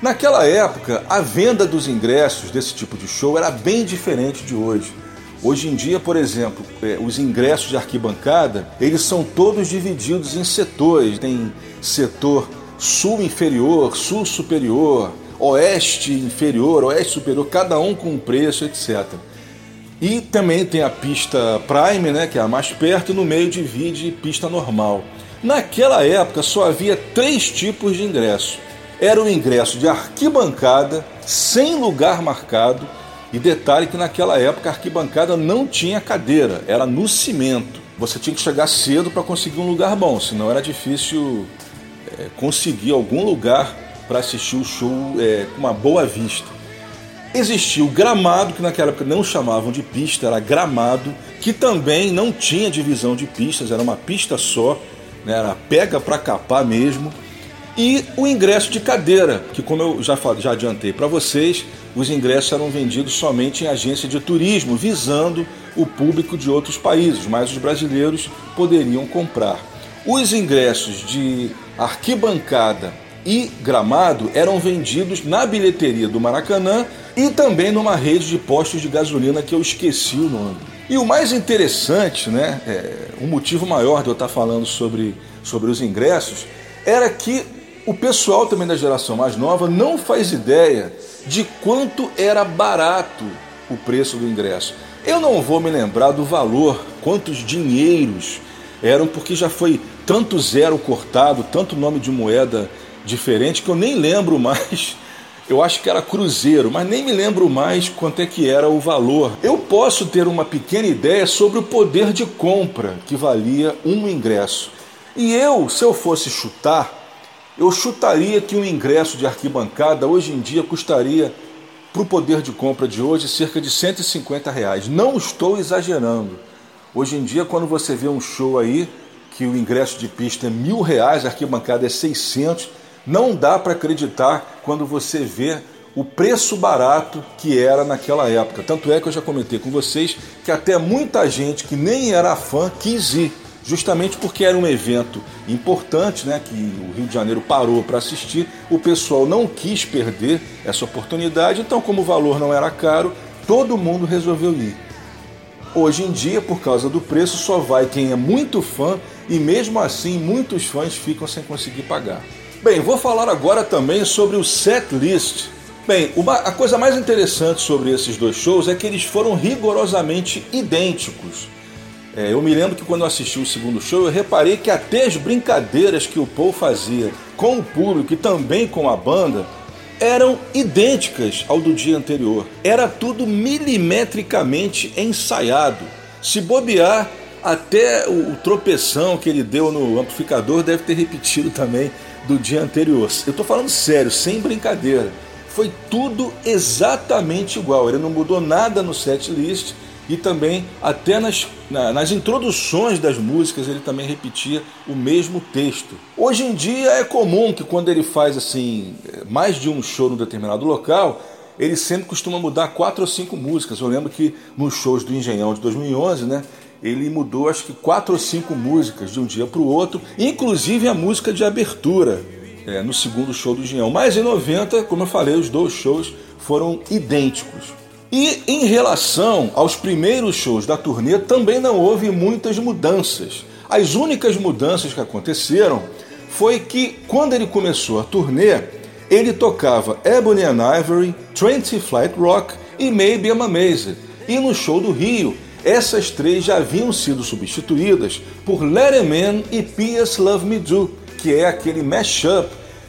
Naquela época, a venda dos ingressos desse tipo de show era bem diferente de hoje. Hoje em dia, por exemplo, é, os ingressos de arquibancada, eles são todos divididos em setores. Tem setor sul inferior, sul superior, oeste inferior, oeste superior, cada um com um preço, etc. E também tem a pista Prime, né, que é a mais perto, e no meio divide pista normal. Naquela época só havia três tipos de ingresso. Era o ingresso de arquibancada, sem lugar marcado, e detalhe que naquela época a arquibancada não tinha cadeira, era no cimento. Você tinha que chegar cedo para conseguir um lugar bom, senão era difícil é, conseguir algum lugar para assistir o show é, com uma boa vista. Existia o gramado, que naquela época não chamavam de pista, era gramado, que também não tinha divisão de pistas, era uma pista só, né, era pega para capar mesmo. E o ingresso de cadeira, que como eu já, já adiantei para vocês, os ingressos eram vendidos somente em agência de turismo, visando o público de outros países, mas os brasileiros poderiam comprar. Os ingressos de arquibancada e gramado eram vendidos na bilheteria do Maracanã e também numa rede de postos de gasolina que eu esqueci o nome. E o mais interessante, né, é, o motivo maior de eu estar falando sobre, sobre os ingressos, era que o pessoal também da geração mais nova não faz ideia de quanto era barato o preço do ingresso. Eu não vou me lembrar do valor, quantos dinheiros eram, porque já foi tanto zero cortado, tanto nome de moeda diferente, que eu nem lembro mais. Eu acho que era cruzeiro, mas nem me lembro mais quanto é que era o valor. Eu posso ter uma pequena ideia sobre o poder de compra que valia um ingresso. E eu, se eu fosse chutar, eu chutaria que um ingresso de arquibancada hoje em dia custaria, para o poder de compra de hoje, cerca de 150 reais. Não estou exagerando. Hoje em dia, quando você vê um show aí, que o ingresso de pista é mil reais, a arquibancada é 600, não dá para acreditar quando você vê o preço barato que era naquela época. Tanto é que eu já comentei com vocês que até muita gente que nem era fã quis ir justamente porque era um evento importante, né, que o Rio de Janeiro parou para assistir, o pessoal não quis perder essa oportunidade, então como o valor não era caro, todo mundo resolveu ir. Hoje em dia, por causa do preço, só vai quem é muito fã e mesmo assim muitos fãs ficam sem conseguir pagar. Bem, vou falar agora também sobre o set list. Bem, uma, a coisa mais interessante sobre esses dois shows é que eles foram rigorosamente idênticos. É, eu me lembro que quando eu assisti o segundo show, eu reparei que até as brincadeiras que o Paul fazia com o público e também com a banda eram idênticas ao do dia anterior. Era tudo milimetricamente ensaiado. Se bobear, até o, tropeção que ele deu no amplificador deve ter repetido também do dia anterior. Eu estou falando sério, sem brincadeira. Foi tudo exatamente igual. Ele não mudou nada no set list e também até nas, na, nas introduções das músicas ele também repetia o mesmo texto. Hoje em dia é comum que quando ele faz assim mais de um show num determinado local, ele sempre costuma mudar quatro ou cinco músicas. Eu lembro que nos shows do Engenhão de 2011, né, ele mudou acho que quatro ou cinco músicas de um dia para o outro, inclusive a música de abertura é, no segundo show do Engenhão. Mas em 90, como eu falei, os dois shows foram idênticos. E em relação aos primeiros shows da turnê, também não houve muitas mudanças. As únicas mudanças que aconteceram foi que quando ele começou a turnê, ele tocava Ebony and Ivory, Twenty Flight Rock e Maybe I'm Amazed. E no show do Rio, essas três já haviam sido substituídas por Let Man e P.S. Love Me Do, que é aquele mashup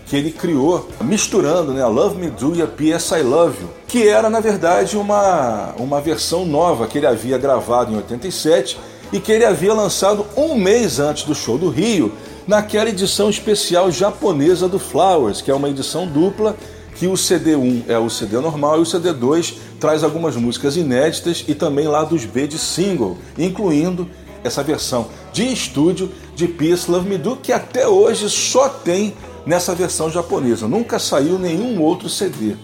que ele criou, misturando né, a Love Me Do e a P.S. I Love You, que era na verdade uma, uma versão nova que ele havia gravado em 87 e que ele havia lançado um mês antes do show do Rio, naquela edição especial japonesa do Flowers, que é uma edição dupla que o CD1 é o CD normal e o CD2 traz algumas músicas inéditas e também lá dos B de single, incluindo essa versão de estúdio de Peace Love Me Do, que até hoje só tem nessa versão japonesa, nunca saiu nenhum outro CD.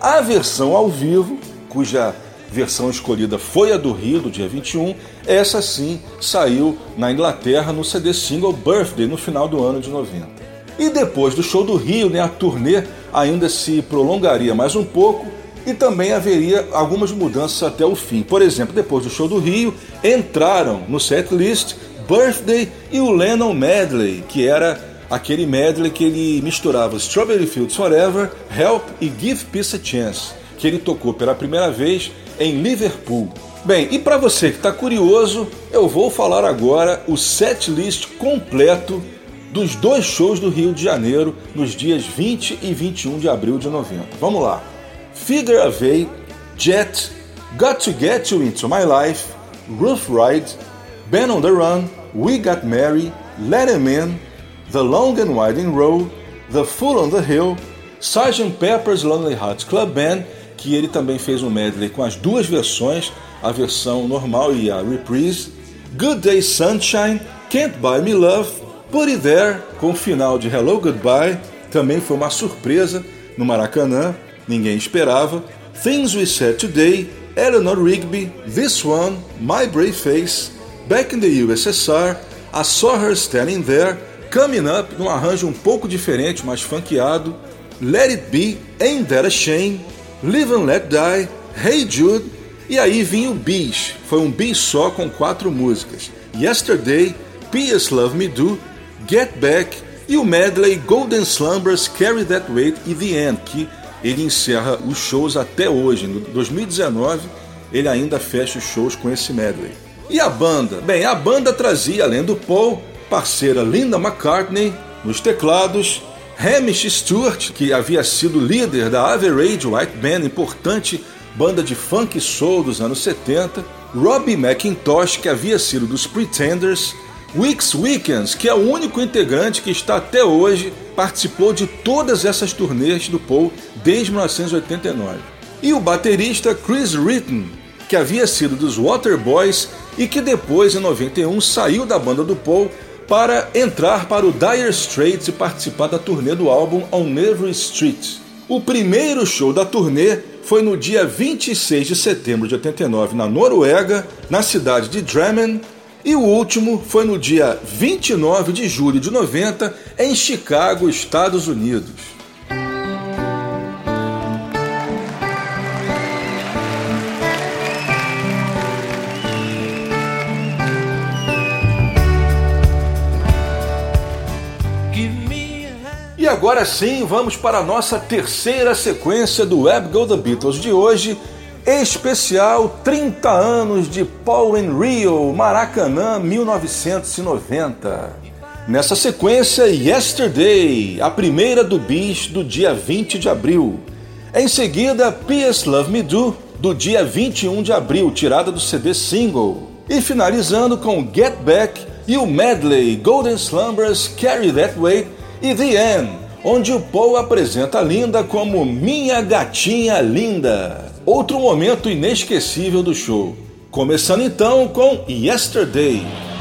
A versão ao vivo, cuja versão escolhida foi a do Rio, do dia 21, essa sim saiu na Inglaterra no CD single Birthday no final do ano de 90. E depois do show do Rio, né, a turnê ainda se prolongaria mais um pouco e também haveria algumas mudanças até o fim. Por exemplo, depois do show do Rio, entraram no setlist Birthday e o Lennon Medley, que era aquele medley que ele misturava Strawberry Fields Forever, Help e Give Peace a Chance, que ele tocou pela primeira vez em Liverpool. Bem, e para você que está curioso, eu vou falar agora o setlist completo dos dois shows do Rio de Janeiro nos dias 20 e 21 de abril de 90. Vamos lá. Figure Eight, Jet, Got to Get You Into My Life, Roof Ride, Ben on the Run, We Got Married, Let Him In, The Long and Winding Road, The Fool on the Hill, Sgt. Pepper's Lonely Hearts Club Band, que ele também fez um medley com as duas versões, a versão normal e a reprise, Good Day Sunshine, Can't Buy Me Love, Put It There, com o final de Hello Goodbye, também foi uma surpresa no Maracanã, ninguém esperava. Things We Said Today, Eleanor Rigby, This One, My Brave Face, Back in the USSR, I Saw Her Standing There, Coming Up, num arranjo um pouco diferente, mais funkeado, Let It Be, Ain't That a Shame, Live and Let Die, Hey Jude, e aí vinha o bis, foi um bis só com quatro músicas, Yesterday, P.S. Love Me Do, Get Back e o medley Golden Slumbers Carry That Weight e The End, que ele encerra os shows até hoje. Em 2019, ele ainda fecha os shows com esse medley. E a banda? Bem, a banda trazia, além do Paul, parceira Linda McCartney nos teclados, Hamish Stewart, que havia sido líder da Average White Band, importante banda de funk soul dos anos 70, Robbie McIntosh, que havia sido dos Pretenders, Weeks Weekends, que é o único integrante que está até hoje, participou de todas essas turnês do Paul desde 1989. E o baterista Chris Ritton, que havia sido dos Waterboys e que depois, em 91, saiu da banda do Paul para entrar para o Dire Straits e participar da turnê do álbum On Every Street. O primeiro show da turnê foi no dia 26 de setembro de 89 na Noruega, na cidade de Drammen, e o último foi no dia 29 de julho de 90 em Chicago, Estados Unidos. Agora sim, vamos para a nossa terceira sequência do Web Go The Beatles de hoje, Especial 30 anos de Paul and Rio, Maracanã 1990. Nessa sequência, Yesterday, a primeira do bis do dia 20 de abril. Em seguida, P.S. Love Me Do, do dia 21 de abril, tirada do CD single. E finalizando com Get Back e o medley Golden Slumbers Carry That Way e The End, onde o Paul apresenta a Linda como Minha Gatinha Linda. Outro momento inesquecível do show. Começando então com Yesterday.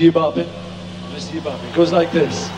I wanna see you bopping. I wanna see you bopping. It goes like this.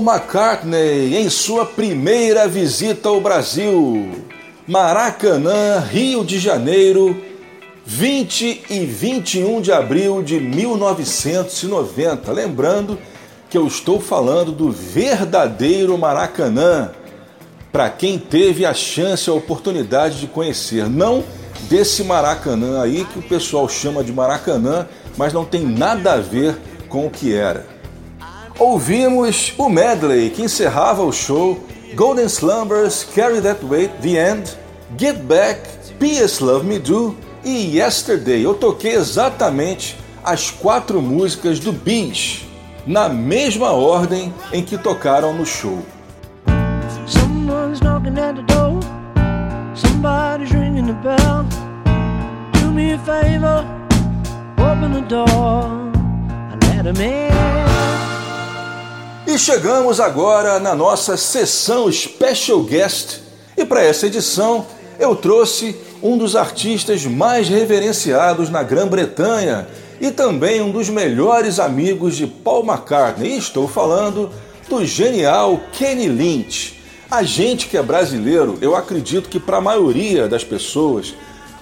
McCartney em sua primeira visita ao Brasil. Maracanã, Rio de Janeiro, 20 e 21 de abril de 1990. Lembrando que eu estou falando do verdadeiro Maracanã, para quem teve a chance, a oportunidade de conhecer, não desse Maracanã aí que o pessoal chama de Maracanã, mas não tem nada a ver com o que era. Ouvimos o medley que encerrava o show, Golden Slumbers, Carry That Weight, The End, Get Back, P.S. Love Me Do e Yesterday. Eu toquei exatamente as quatro músicas do Beach, na mesma ordem em que tocaram no show. Open the door and let him in. E chegamos agora na nossa sessão Special Guest. E para essa edição eu trouxe um dos artistas mais reverenciados na Grã-Bretanha e também um dos melhores amigos de Paul McCartney. E estou falando do genial Kenny Lynch. A gente que é brasileiro, eu acredito que para a maioria das pessoas,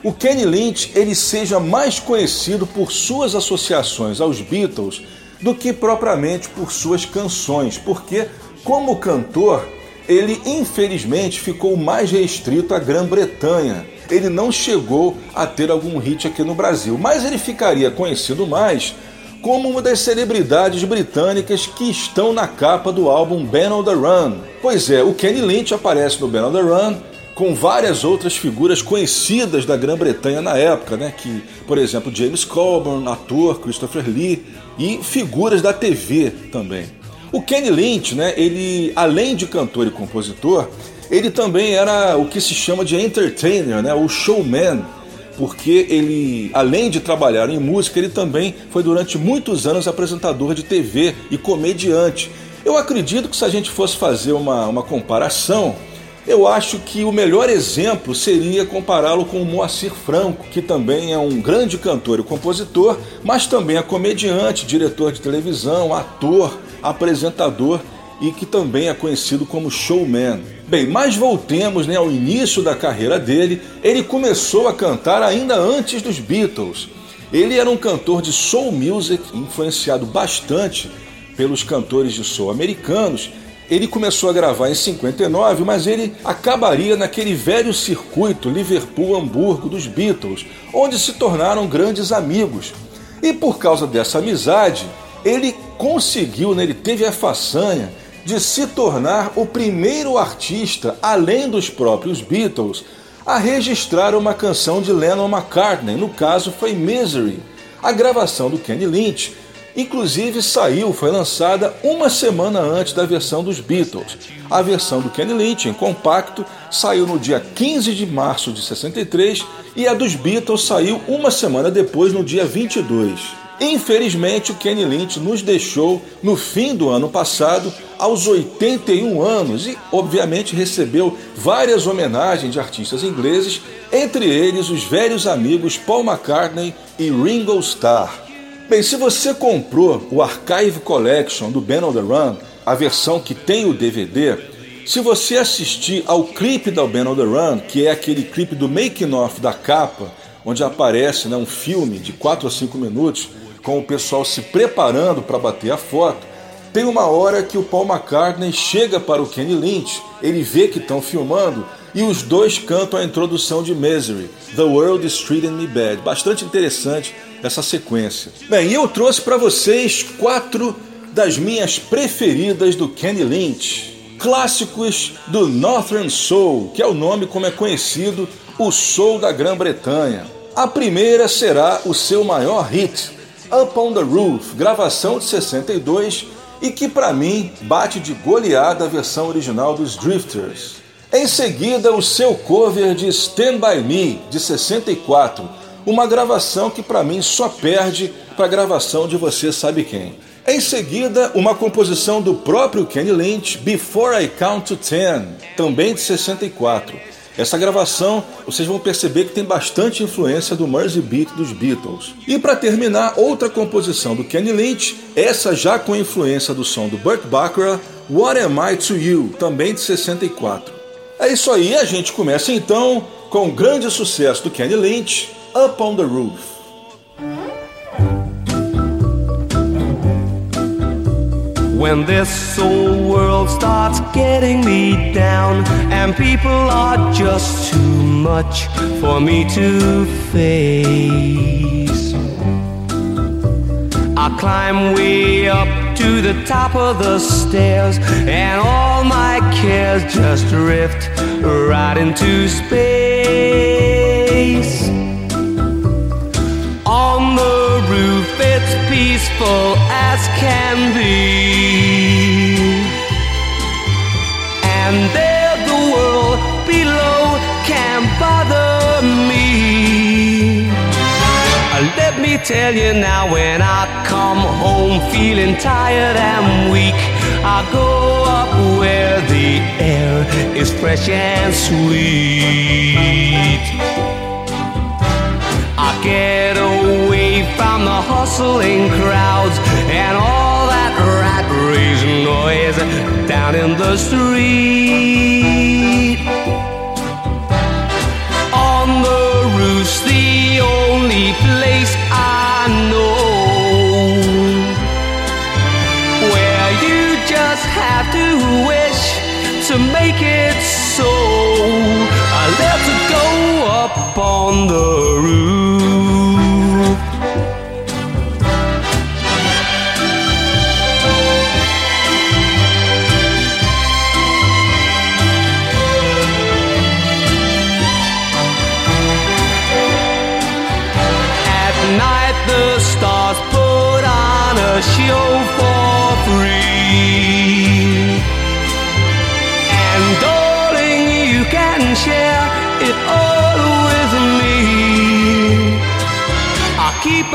o Kenny Lynch ele seja mais conhecido por suas associações aos Beatles do que propriamente por suas canções, porque como cantor, ele infelizmente ficou mais restrito à Grã-Bretanha. Ele não chegou a ter algum hit aqui no Brasil, mas ele ficaria conhecido mais como uma das celebridades britânicas que estão na capa do álbum Ben on the Run. Pois é, o Kenny Lynch aparece no Ben on the Run com várias outras figuras conhecidas da Grã-Bretanha na época, né? Que, por exemplo, James Coburn, ator, Christopher Lee e figuras da TV também. O Kenny Lynch, né? Ele, além de cantor e compositor, ele também era o que se chama de entertainer, né? O showman porque ele, além de trabalhar em música, ele também foi durante muitos anos apresentador de TV e comediante. Eu acredito que se a gente fosse fazer uma, uma comparação, eu acho que o melhor exemplo seria compará-lo com o Moacir Franco, que também é um grande cantor e compositor, mas também é comediante, diretor de televisão, ator, apresentador e que também é conhecido como showman. Bem, mas voltemos né, ao início da carreira dele. Ele começou a cantar ainda antes dos Beatles. Ele era um cantor de soul music, influenciado bastante pelos cantores de soul americanos. Ele começou a gravar em 59, mas ele acabaria naquele velho circuito Liverpool-Hamburgo dos Beatles, onde se tornaram grandes amigos. E por causa dessa amizade, ele conseguiu, né, ele teve a façanha de se tornar o primeiro artista, além dos próprios Beatles, a registrar uma canção de Lennon McCartney, no caso foi Misery, a gravação do Kenny Lynch. Inclusive saiu, foi lançada uma semana antes da versão dos Beatles. A versão do Kenny Lynch em compacto saiu no dia 15 de março de 63 e a dos Beatles saiu uma semana depois, no dia 22. Infelizmente, o Kenny Lynch nos deixou no fim do ano passado, aos 81 anos, e obviamente recebeu várias homenagens de artistas ingleses, entre eles os velhos amigos Paul McCartney e Ringo Starr. Bem, se você comprou o Archive Collection do Ben on the Run, a versão que tem o DVD, se você assistir ao clipe da Ben on the Run, que é aquele clipe do making off da capa, onde aparece né, um filme de 4 a 5 minutos, com o pessoal se preparando para bater a foto, tem uma hora que o Paul McCartney chega para o Kenny Lynch, ele vê que estão filmando e os dois cantam a introdução de Misery, The World is Treating Me Bad. Bastante interessante essa sequência. Bem, eu trouxe para vocês quatro das minhas preferidas do Kenny Lynch. Clássicos do Northern Soul, que é o nome como é conhecido o soul da Grã-Bretanha. A primeira será o seu maior hit, Up on the Roof, gravação de 62 e que para mim bate de goleada a versão original dos Drifters. Em seguida, o seu cover de Stand By Me, de 64, uma gravação que para mim só perde para a gravação de Você Sabe Quem. Em seguida, uma composição do próprio Kenny Lynch, Before I Count to Ten, também de 64. Essa gravação, vocês vão perceber que tem bastante influência do Mersey Beat dos Beatles. E para terminar, outra composição do Kenny Lynch, essa já com influência do som do Burt Bacharach, What Am I to You, também de 64. É isso aí, a gente começa então com o grande sucesso do Kenny Lynch, Up on the Roof. When this old world starts getting me down and people are just too much for me to face. I climb way up to the top of the stairs and all my cares just drift right into space. On the roof, it's peaceful as can be. And there, the world below can bother me. Let me tell you now, when I come home feeling tired and weak, I go up where the air is fresh and sweet. I get away from the hustling crowds and all that rat race noise down in the street. On the roof's the only to make it so. Uh, Let's go up on the roof.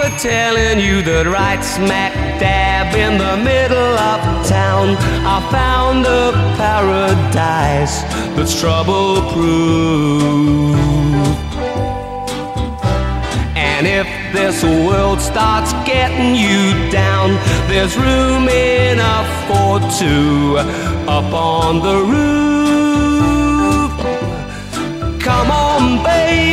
A telling you that right smack dab in the middle of town, I found a paradise that's trouble proof. And if this world starts getting you down, there's room enough for two up on the roof. Come on, baby.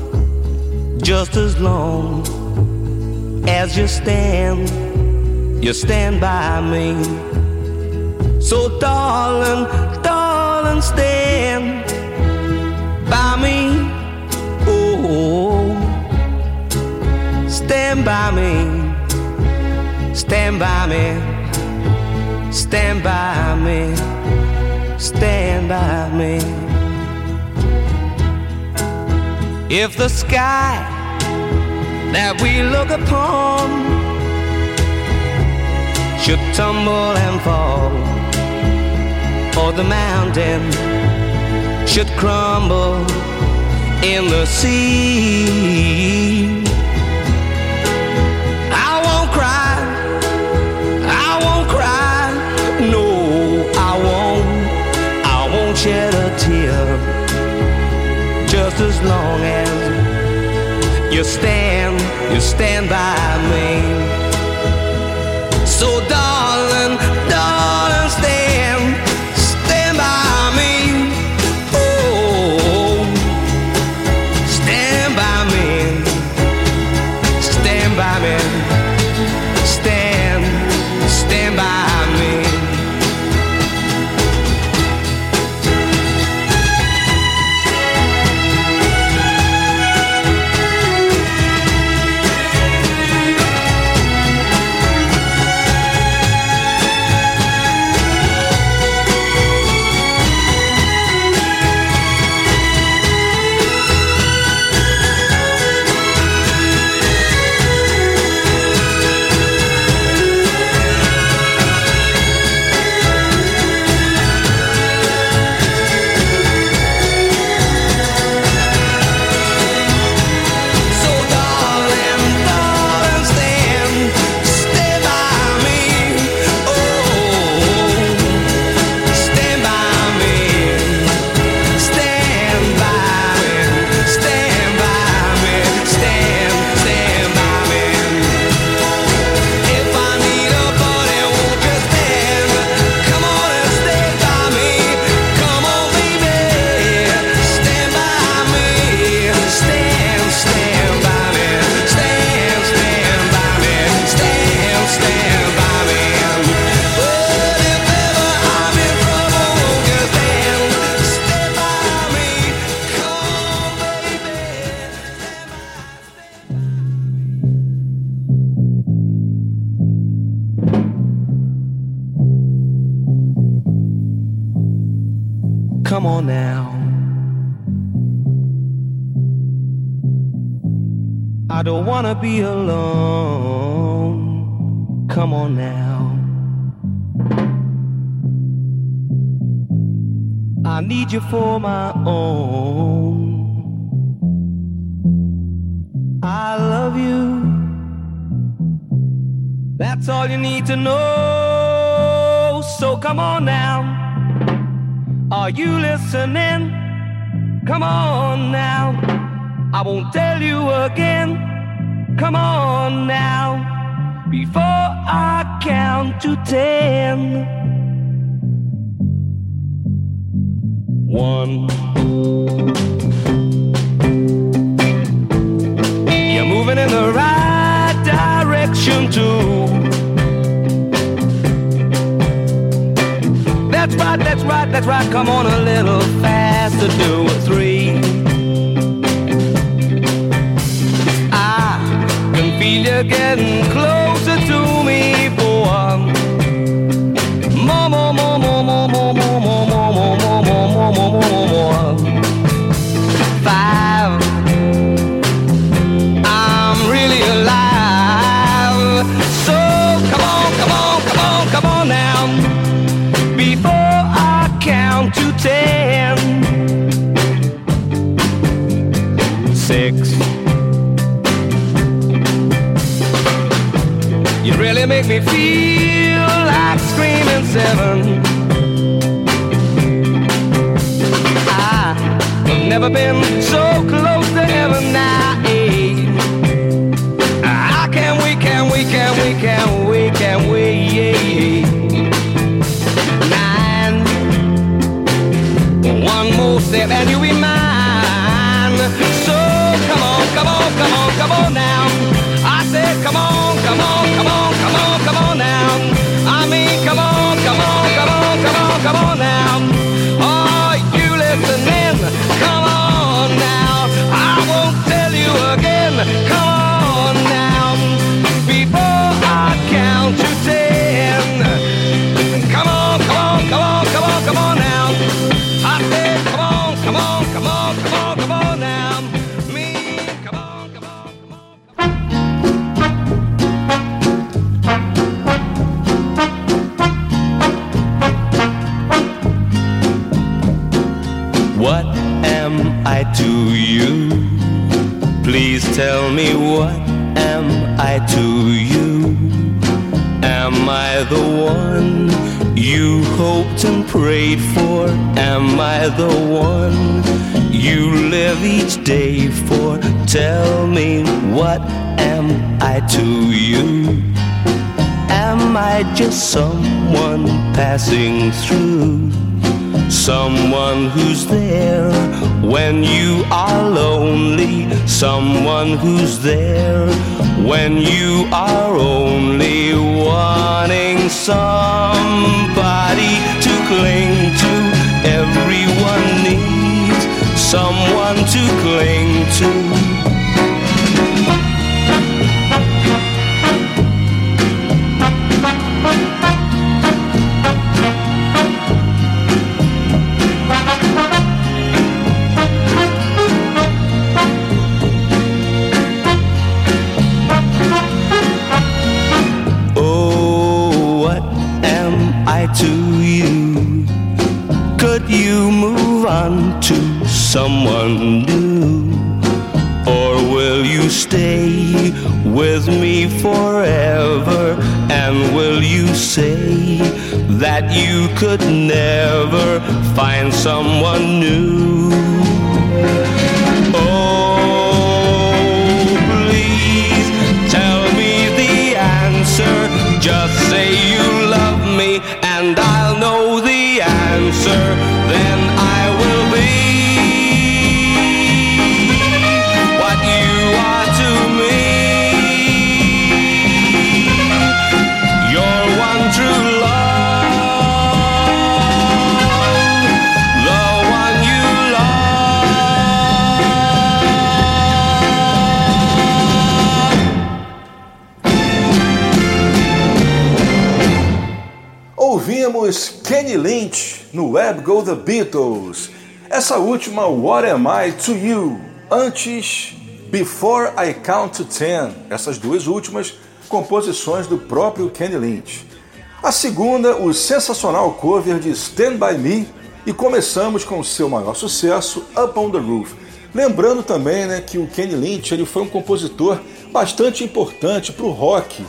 Just as long as you stand, you stand by me. So, darling, darling, stand by me. Oh, stand by me. Stand by me. Stand by me. Stand by me. If the sky that we look upon should tumble and fall or the mountain should crumble in the sea. I won't cry, I won't cry, no, I won't, I won't shed a tear just as long as you stand, you stand by me. you? Am I just someone passing through? Someone who's there when you are lonely. Someone who's there when you are only wanting somebody to cling to. Everyone needs someone to cling to. I to you? Could you move on to someone new? Or will you stay with me forever? And will you say that you could never find someone new? Kenny Lynch no Web Go The Beatles. Essa última, What Am I To You? Antes, Before I Count To Ten. Essas duas últimas, composições do próprio Kenny Lynch. A segunda, o sensacional cover de Stand By Me. E começamos com o seu maior sucesso, Up On The Roof. Lembrando também né, que o Kenny Lynch ele foi um compositor bastante importante para o rock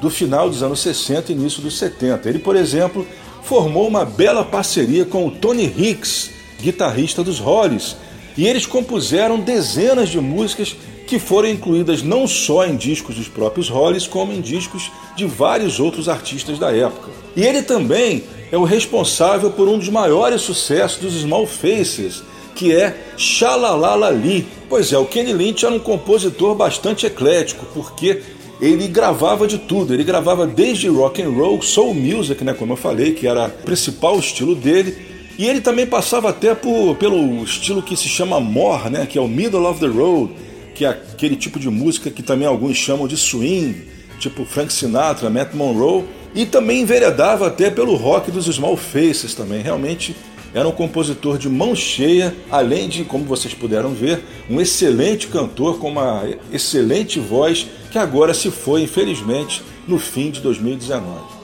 do final dos anos 60 e início dos 70. Ele, por exemplo, formou uma bela parceria com o Tony Hicks, guitarrista dos Hollies, e eles compuseram dezenas de músicas que foram incluídas não só em discos dos próprios Hollies, como em discos de vários outros artistas da época. E ele também é o responsável por um dos maiores sucessos dos Small Faces, que é Xalalalali. Pois é, o Kenny Lynch era um compositor bastante eclético, porque ele gravava de tudo. Ele gravava desde rock and roll, soul music, né, como eu falei, que era o principal estilo dele. E ele também passava até por, pelo estilo que se chama more, né, que é o middle of the road, que é aquele tipo de música que também alguns chamam de swing, tipo Frank Sinatra, Matt Monroe, e também enveredava até pelo rock dos Small Faces também. Realmente era um compositor de mão cheia, além de, como vocês puderam ver, um excelente cantor com uma excelente voz que agora se foi, infelizmente, no fim de 2019.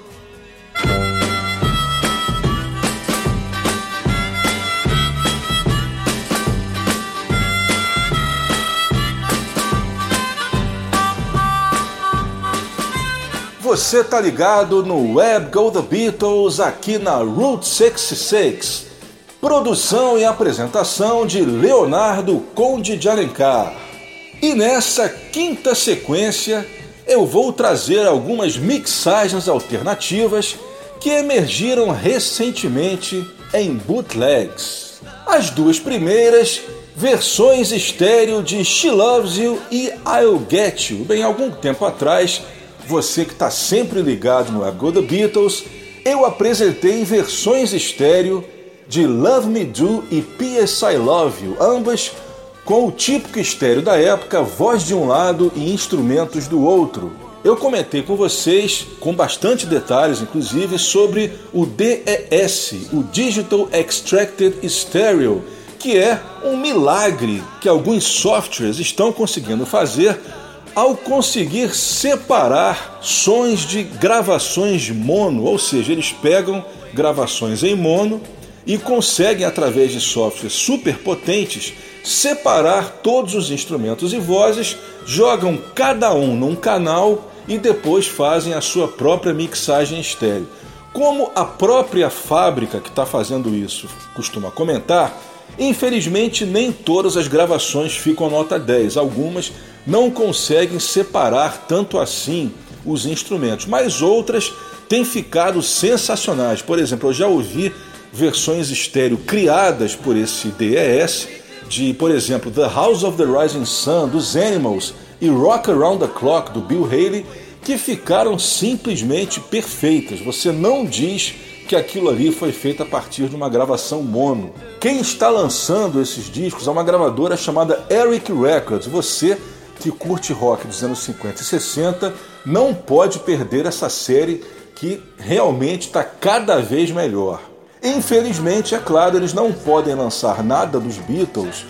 Você tá ligado no Web Go The Beatles aqui na Route 66. Produção e apresentação de Leonardo Conde de Alencar. E nessa quinta sequência eu vou trazer algumas mixagens alternativas que emergiram recentemente em bootlegs. As duas primeiras, versões estéreo de She Loves You e I'll Get You. Bem, algum tempo atrás, você que está sempre ligado no Go The Beatles, eu apresentei versões estéreo de Love Me Do e P.S. I Love You, ambas com o típico estéreo da época, voz de um lado e instrumentos do outro. Eu comentei com vocês, com bastante detalhes inclusive, sobre o DES, o Digital Extracted Stereo, que é um milagre que alguns softwares estão conseguindo fazer ao conseguir separar sons de gravações mono, ou seja, eles pegam gravações em mono e conseguem, através de softwares super potentes, separar todos os instrumentos e vozes, jogam cada um num canal e depois fazem a sua própria mixagem estéreo. Como a própria fábrica que está fazendo isso costuma comentar, infelizmente nem todas as gravações ficam nota 10, algumas não conseguem separar tanto assim os instrumentos, mas outras têm ficado sensacionais. Por exemplo, eu já ouvi versões estéreo criadas por esse DES de, por exemplo, The House of the Rising Sun, dos Animals e Rock Around the Clock, do Bill Haley, que ficaram simplesmente perfeitas. Você não diz que aquilo ali foi feito a partir de uma gravação mono. Quem está lançando esses discos é uma gravadora chamada Eric Records. Você que curte rock dos anos 50 e 60 não pode perder essa série que realmente está cada vez melhor. Infelizmente, é claro, eles não podem lançar nada dos Beatles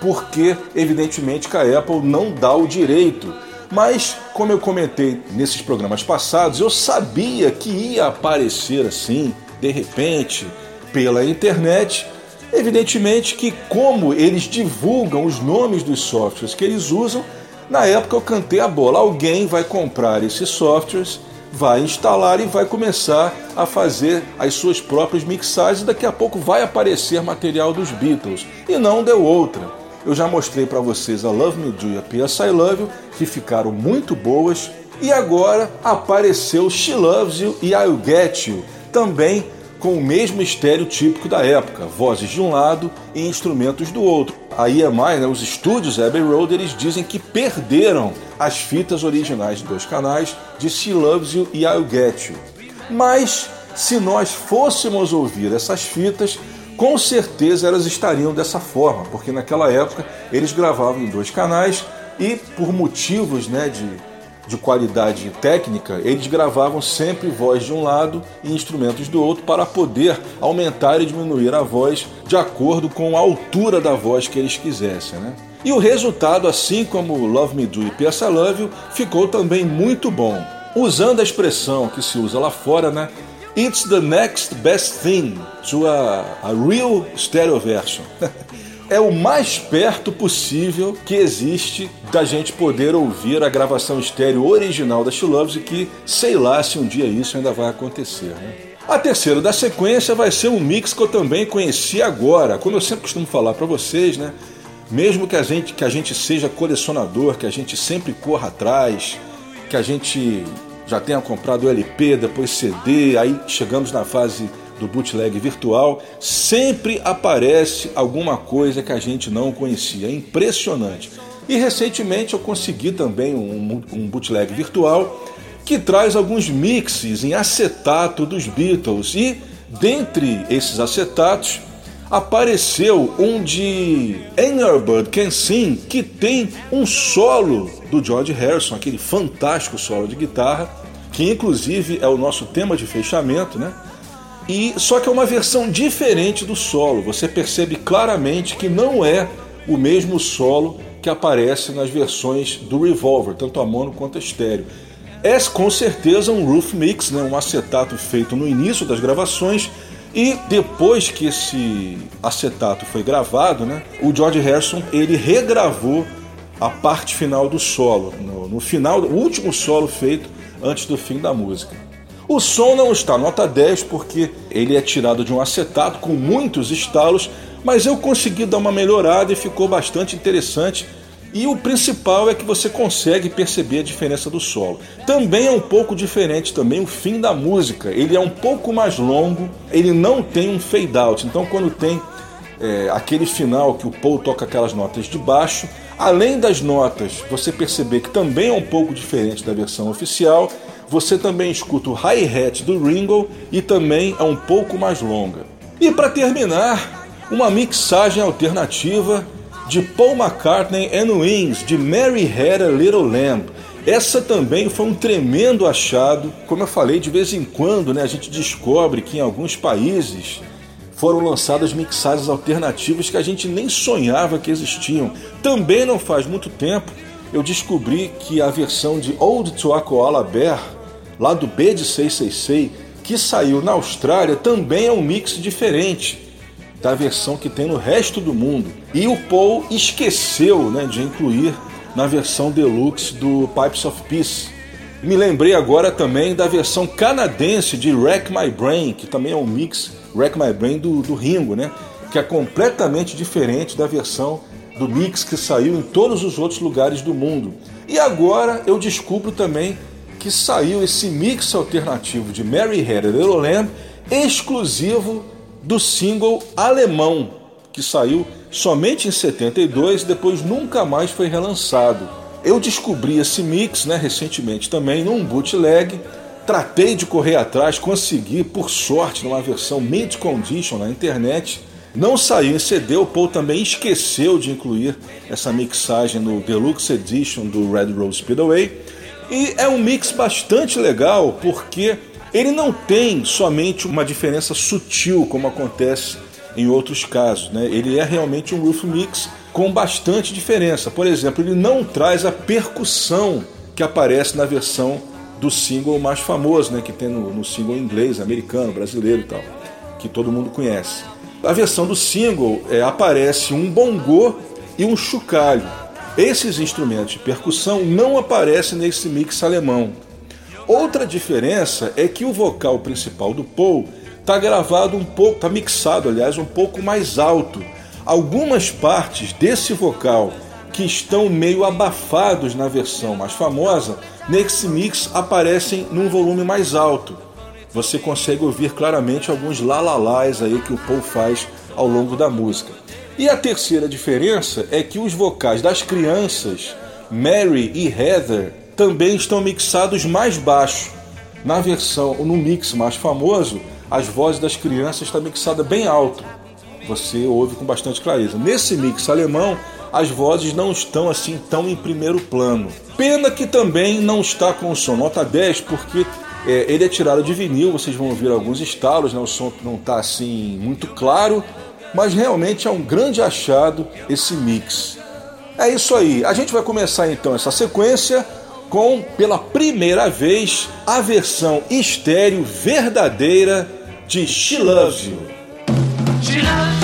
porque, evidentemente, a Apple não dá o direito. Mas, como eu comentei nesses programas passados, eu sabia que ia aparecer assim, de repente, pela internet. Evidentemente que, como eles divulgam os nomes dos softwares que eles usam, na época eu cantei a bola. Alguém vai comprar esses softwares vai instalar e vai começar a fazer as suas próprias mixagens. Daqui a pouco vai aparecer material dos Beatles e não deu outra. Eu já mostrei para vocês a Love Me Do e a P.S. I Love You, que ficaram muito boas. E agora apareceu She Loves You e I'll Get You, também com o mesmo estéreo típico da época, vozes de um lado e instrumentos do outro. A EMI, né, os estúdios Abbey Road, eles dizem que perderam as fitas originais de dois canais de She Loves You e I'll Get You. Mas se nós fôssemos ouvir essas fitas, com certeza elas estariam dessa forma, porque naquela época eles gravavam em dois canais e por motivos né, de de qualidade técnica, eles gravavam sempre voz de um lado e instrumentos do outro para poder aumentar e diminuir a voz de acordo com a altura da voz que eles quisessem. Né? E o resultado, assim como Love Me Do e. I Love You, ficou também muito bom. Usando a expressão que se usa lá fora, né? It's the next best thing to a, a real stereo version. é o mais perto possível que existe da gente poder ouvir a gravação estéreo original da She Loves e que sei lá se um dia isso ainda vai acontecer. Né? A terceira da sequência vai ser um mix que eu também conheci agora, como eu sempre costumo falar para vocês, né? Mesmo que a gente que a gente seja colecionador, que a gente sempre corra atrás, que a gente já tenha comprado LP, depois CD, aí chegamos na fase do bootleg virtual, sempre aparece alguma coisa que a gente não conhecia. É impressionante. E recentemente eu consegui também um, um bootleg virtual que traz alguns mixes em acetato dos Beatles. E dentre esses acetatos apareceu um de Bird Can Sing, que tem um solo do George Harrison, aquele fantástico solo de guitarra, que inclusive é o nosso tema de fechamento, né? E só que é uma versão diferente do solo. Você percebe claramente que não é o mesmo solo que aparece nas versões do Revolver, tanto a mono quanto a estéreo. É com certeza um roof mix, né, um acetato feito no início das gravações e depois que esse acetato foi gravado, né, o George Harrison ele regravou a parte final do solo, no, no final, o último solo feito antes do fim da música. O som não está nota 10 porque ele é tirado de um acetato com muitos estalos, mas eu consegui dar uma melhorada e ficou bastante interessante. E o principal é que você consegue perceber a diferença do solo. Também é um pouco diferente também o fim da música. Ele é um pouco mais longo, ele não tem um fade out. Então quando tem é, aquele final que o Paul toca aquelas notas de baixo, além das notas, você perceber que também é um pouco diferente da versão oficial, você também escuta o hi-hat do Ringo e também é um pouco mais longa. E para terminar, uma mixagem alternativa de Paul McCartney and Wings de Mary Had a Little Lamb. Essa também foi um tremendo achado. Como eu falei, de vez em quando né, a gente descobre que em alguns países foram lançadas mixagens alternativas que a gente nem sonhava que existiam. Também não faz muito tempo eu descobri que a versão de Old to a Koala Bear lá do B de 666, que saiu na Austrália, também é um mix diferente da versão que tem no resto do mundo. E o Paul esqueceu né, de incluir na versão deluxe do Pipes of Peace. Me lembrei agora também da versão canadense de Wreck My Brain, que também é um mix Wreck My Brain do, do Ringo, né? Que é completamente diferente da versão do mix que saiu em todos os outros lugares do mundo. E agora eu descubro também que saiu esse mix alternativo de Mary Had a Little Lamb, exclusivo do single alemão, que saiu somente em 72 e depois nunca mais foi relançado. Eu descobri esse mix né, recentemente também num bootleg, tratei de correr atrás, consegui, por sorte, numa versão mint condition na internet. Não saiu em CD, o Paul também esqueceu de incluir essa mixagem no Deluxe Edition do Red Rose Speedway. E é um mix bastante legal porque ele não tem somente uma diferença sutil como acontece em outros casos, né? Ele é realmente um roof mix com bastante diferença. Por exemplo, ele não traz a percussão que aparece na versão do single mais famoso, né? Que tem no, no single inglês, americano, brasileiro e tal, que todo mundo conhece. A versão do single é, aparece um bongô e um chocalho. Esses instrumentos de percussão não aparecem nesse mix alemão. Outra diferença é que o vocal principal do Paul está gravado um pouco, está mixado, aliás, um pouco mais alto. Algumas partes desse vocal que estão meio abafados na versão mais famosa, nesse mix aparecem num volume mais alto. Você consegue ouvir claramente alguns lalalás aí que o Paul faz ao longo da música. E a terceira diferença é que os vocais das crianças, Mary e Heather, também estão mixados mais baixo. Na versão, no mix mais famoso, as vozes das crianças estão mixadas bem alto. Você ouve com bastante clareza. Nesse mix alemão, as vozes não estão assim tão em primeiro plano. Pena que também não está com o som nota 10, porque é, ele é tirado de vinil, vocês vão ouvir alguns estalos, né? o som não está assim muito claro, mas realmente é um grande achado esse mix. É isso aí, a gente vai começar então essa sequência com, pela primeira vez, a versão estéreo verdadeira de She Loves You. She loves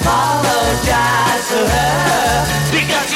Apologize to her because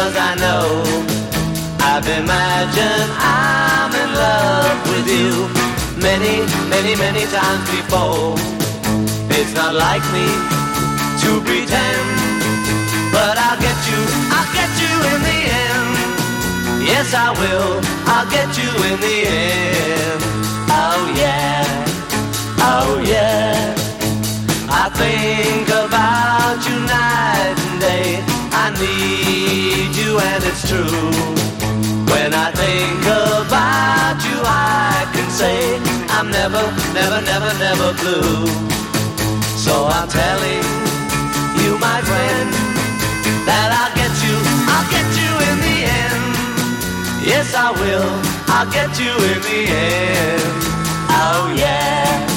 Cause I know. I've imagined I'm in love with you many, many, many times before. It's not like me to pretend, but I'll get you, I'll get you in the end. Yes, I will, I'll get you in the end. Oh yeah, oh yeah. I think about you night and day. I need you and it's true. When I think about you, I can say I'm never, never, never, never blue. So I'm telling you, my friend, that I'll get you, I'll get you in the end. Yes, I will, I'll get you in the end. Oh yeah,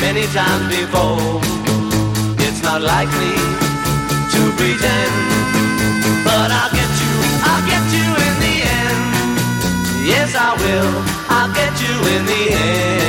many, times before. It's not like me to pretend, but I'll get you, I'll get you in the end. Yes, I will, I'll get you in the end.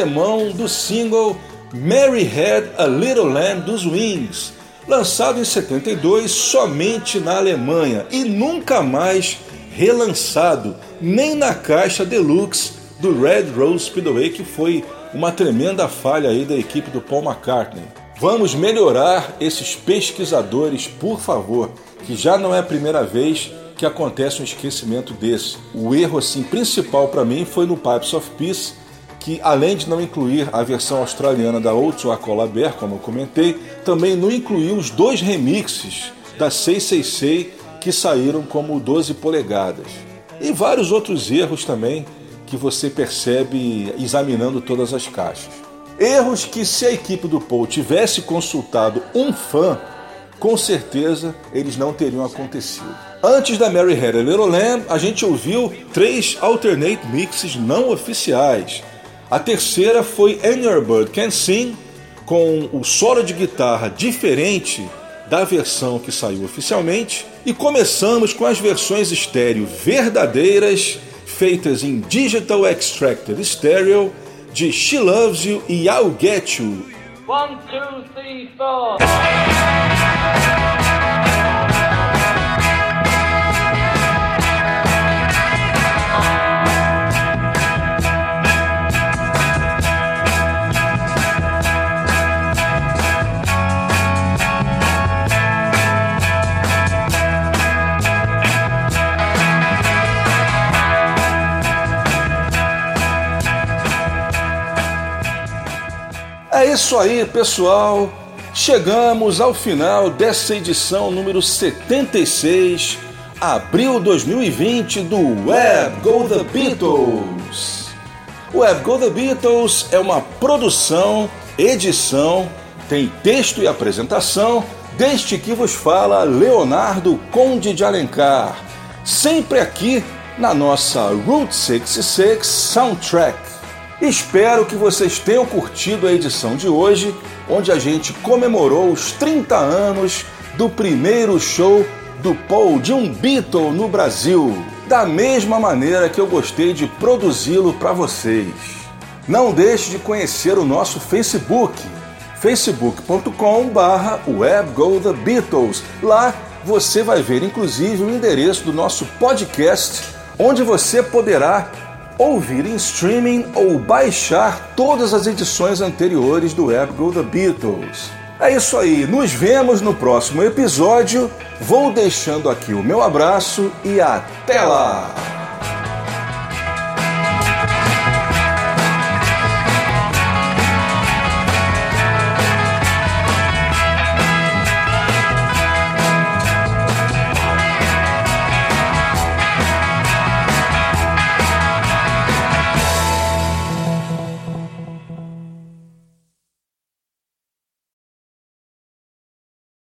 Alemão do single Mary Had a Little Lamb dos Wings, lançado em 72 somente na Alemanha e nunca mais relançado, nem na caixa deluxe do Red Rose Speedway, que foi uma tremenda falha aí da equipe do Paul McCartney. Vamos melhorar esses pesquisadores, por favor, que já não é a primeira vez que acontece um esquecimento desse. O erro assim principal para mim foi no Pipes of Peace, que além de não incluir a versão australiana da Outro Acola Bear, como eu comentei, também não incluiu os dois remixes da 666 que saíram como 12 polegadas. E vários outros erros também que você percebe examinando todas as caixas. Erros que se a equipe do Paul tivesse consultado um fã, com certeza eles não teriam acontecido. Antes da Mary Had a Little Lamb, a gente ouviu três alternate mixes não oficiais. A terceira foi Your Bird Can Sing, com o solo de guitarra diferente da versão que saiu oficialmente. E começamos com as versões estéreo verdadeiras, feitas em Digital Extracted Stereo, de She Loves You e I'll Get You. One, two, three, four. É isso aí, pessoal. Chegamos ao final dessa edição número 76, abril 2020 do Web Go The Beatles. Web Go The Beatles é uma produção, edição, tem texto e apresentação deste que vos fala Leonardo Conde de Alencar, sempre aqui na nossa Route 66 Soundtrack. Espero que vocês tenham curtido a edição de hoje, onde a gente comemorou os 30 anos do primeiro show do Paul de um Beatle no Brasil, da mesma maneira que eu gostei de produzi-lo para vocês. Não deixe de conhecer o nosso Facebook, facebook.com/webgothebeatles. Lá você vai ver inclusive o endereço do nosso podcast, onde você poderá ouvir em streaming ou baixar todas as edições anteriores do Go The Beatles. É isso aí, nos vemos no próximo episódio. Vou deixando aqui o meu abraço e até lá!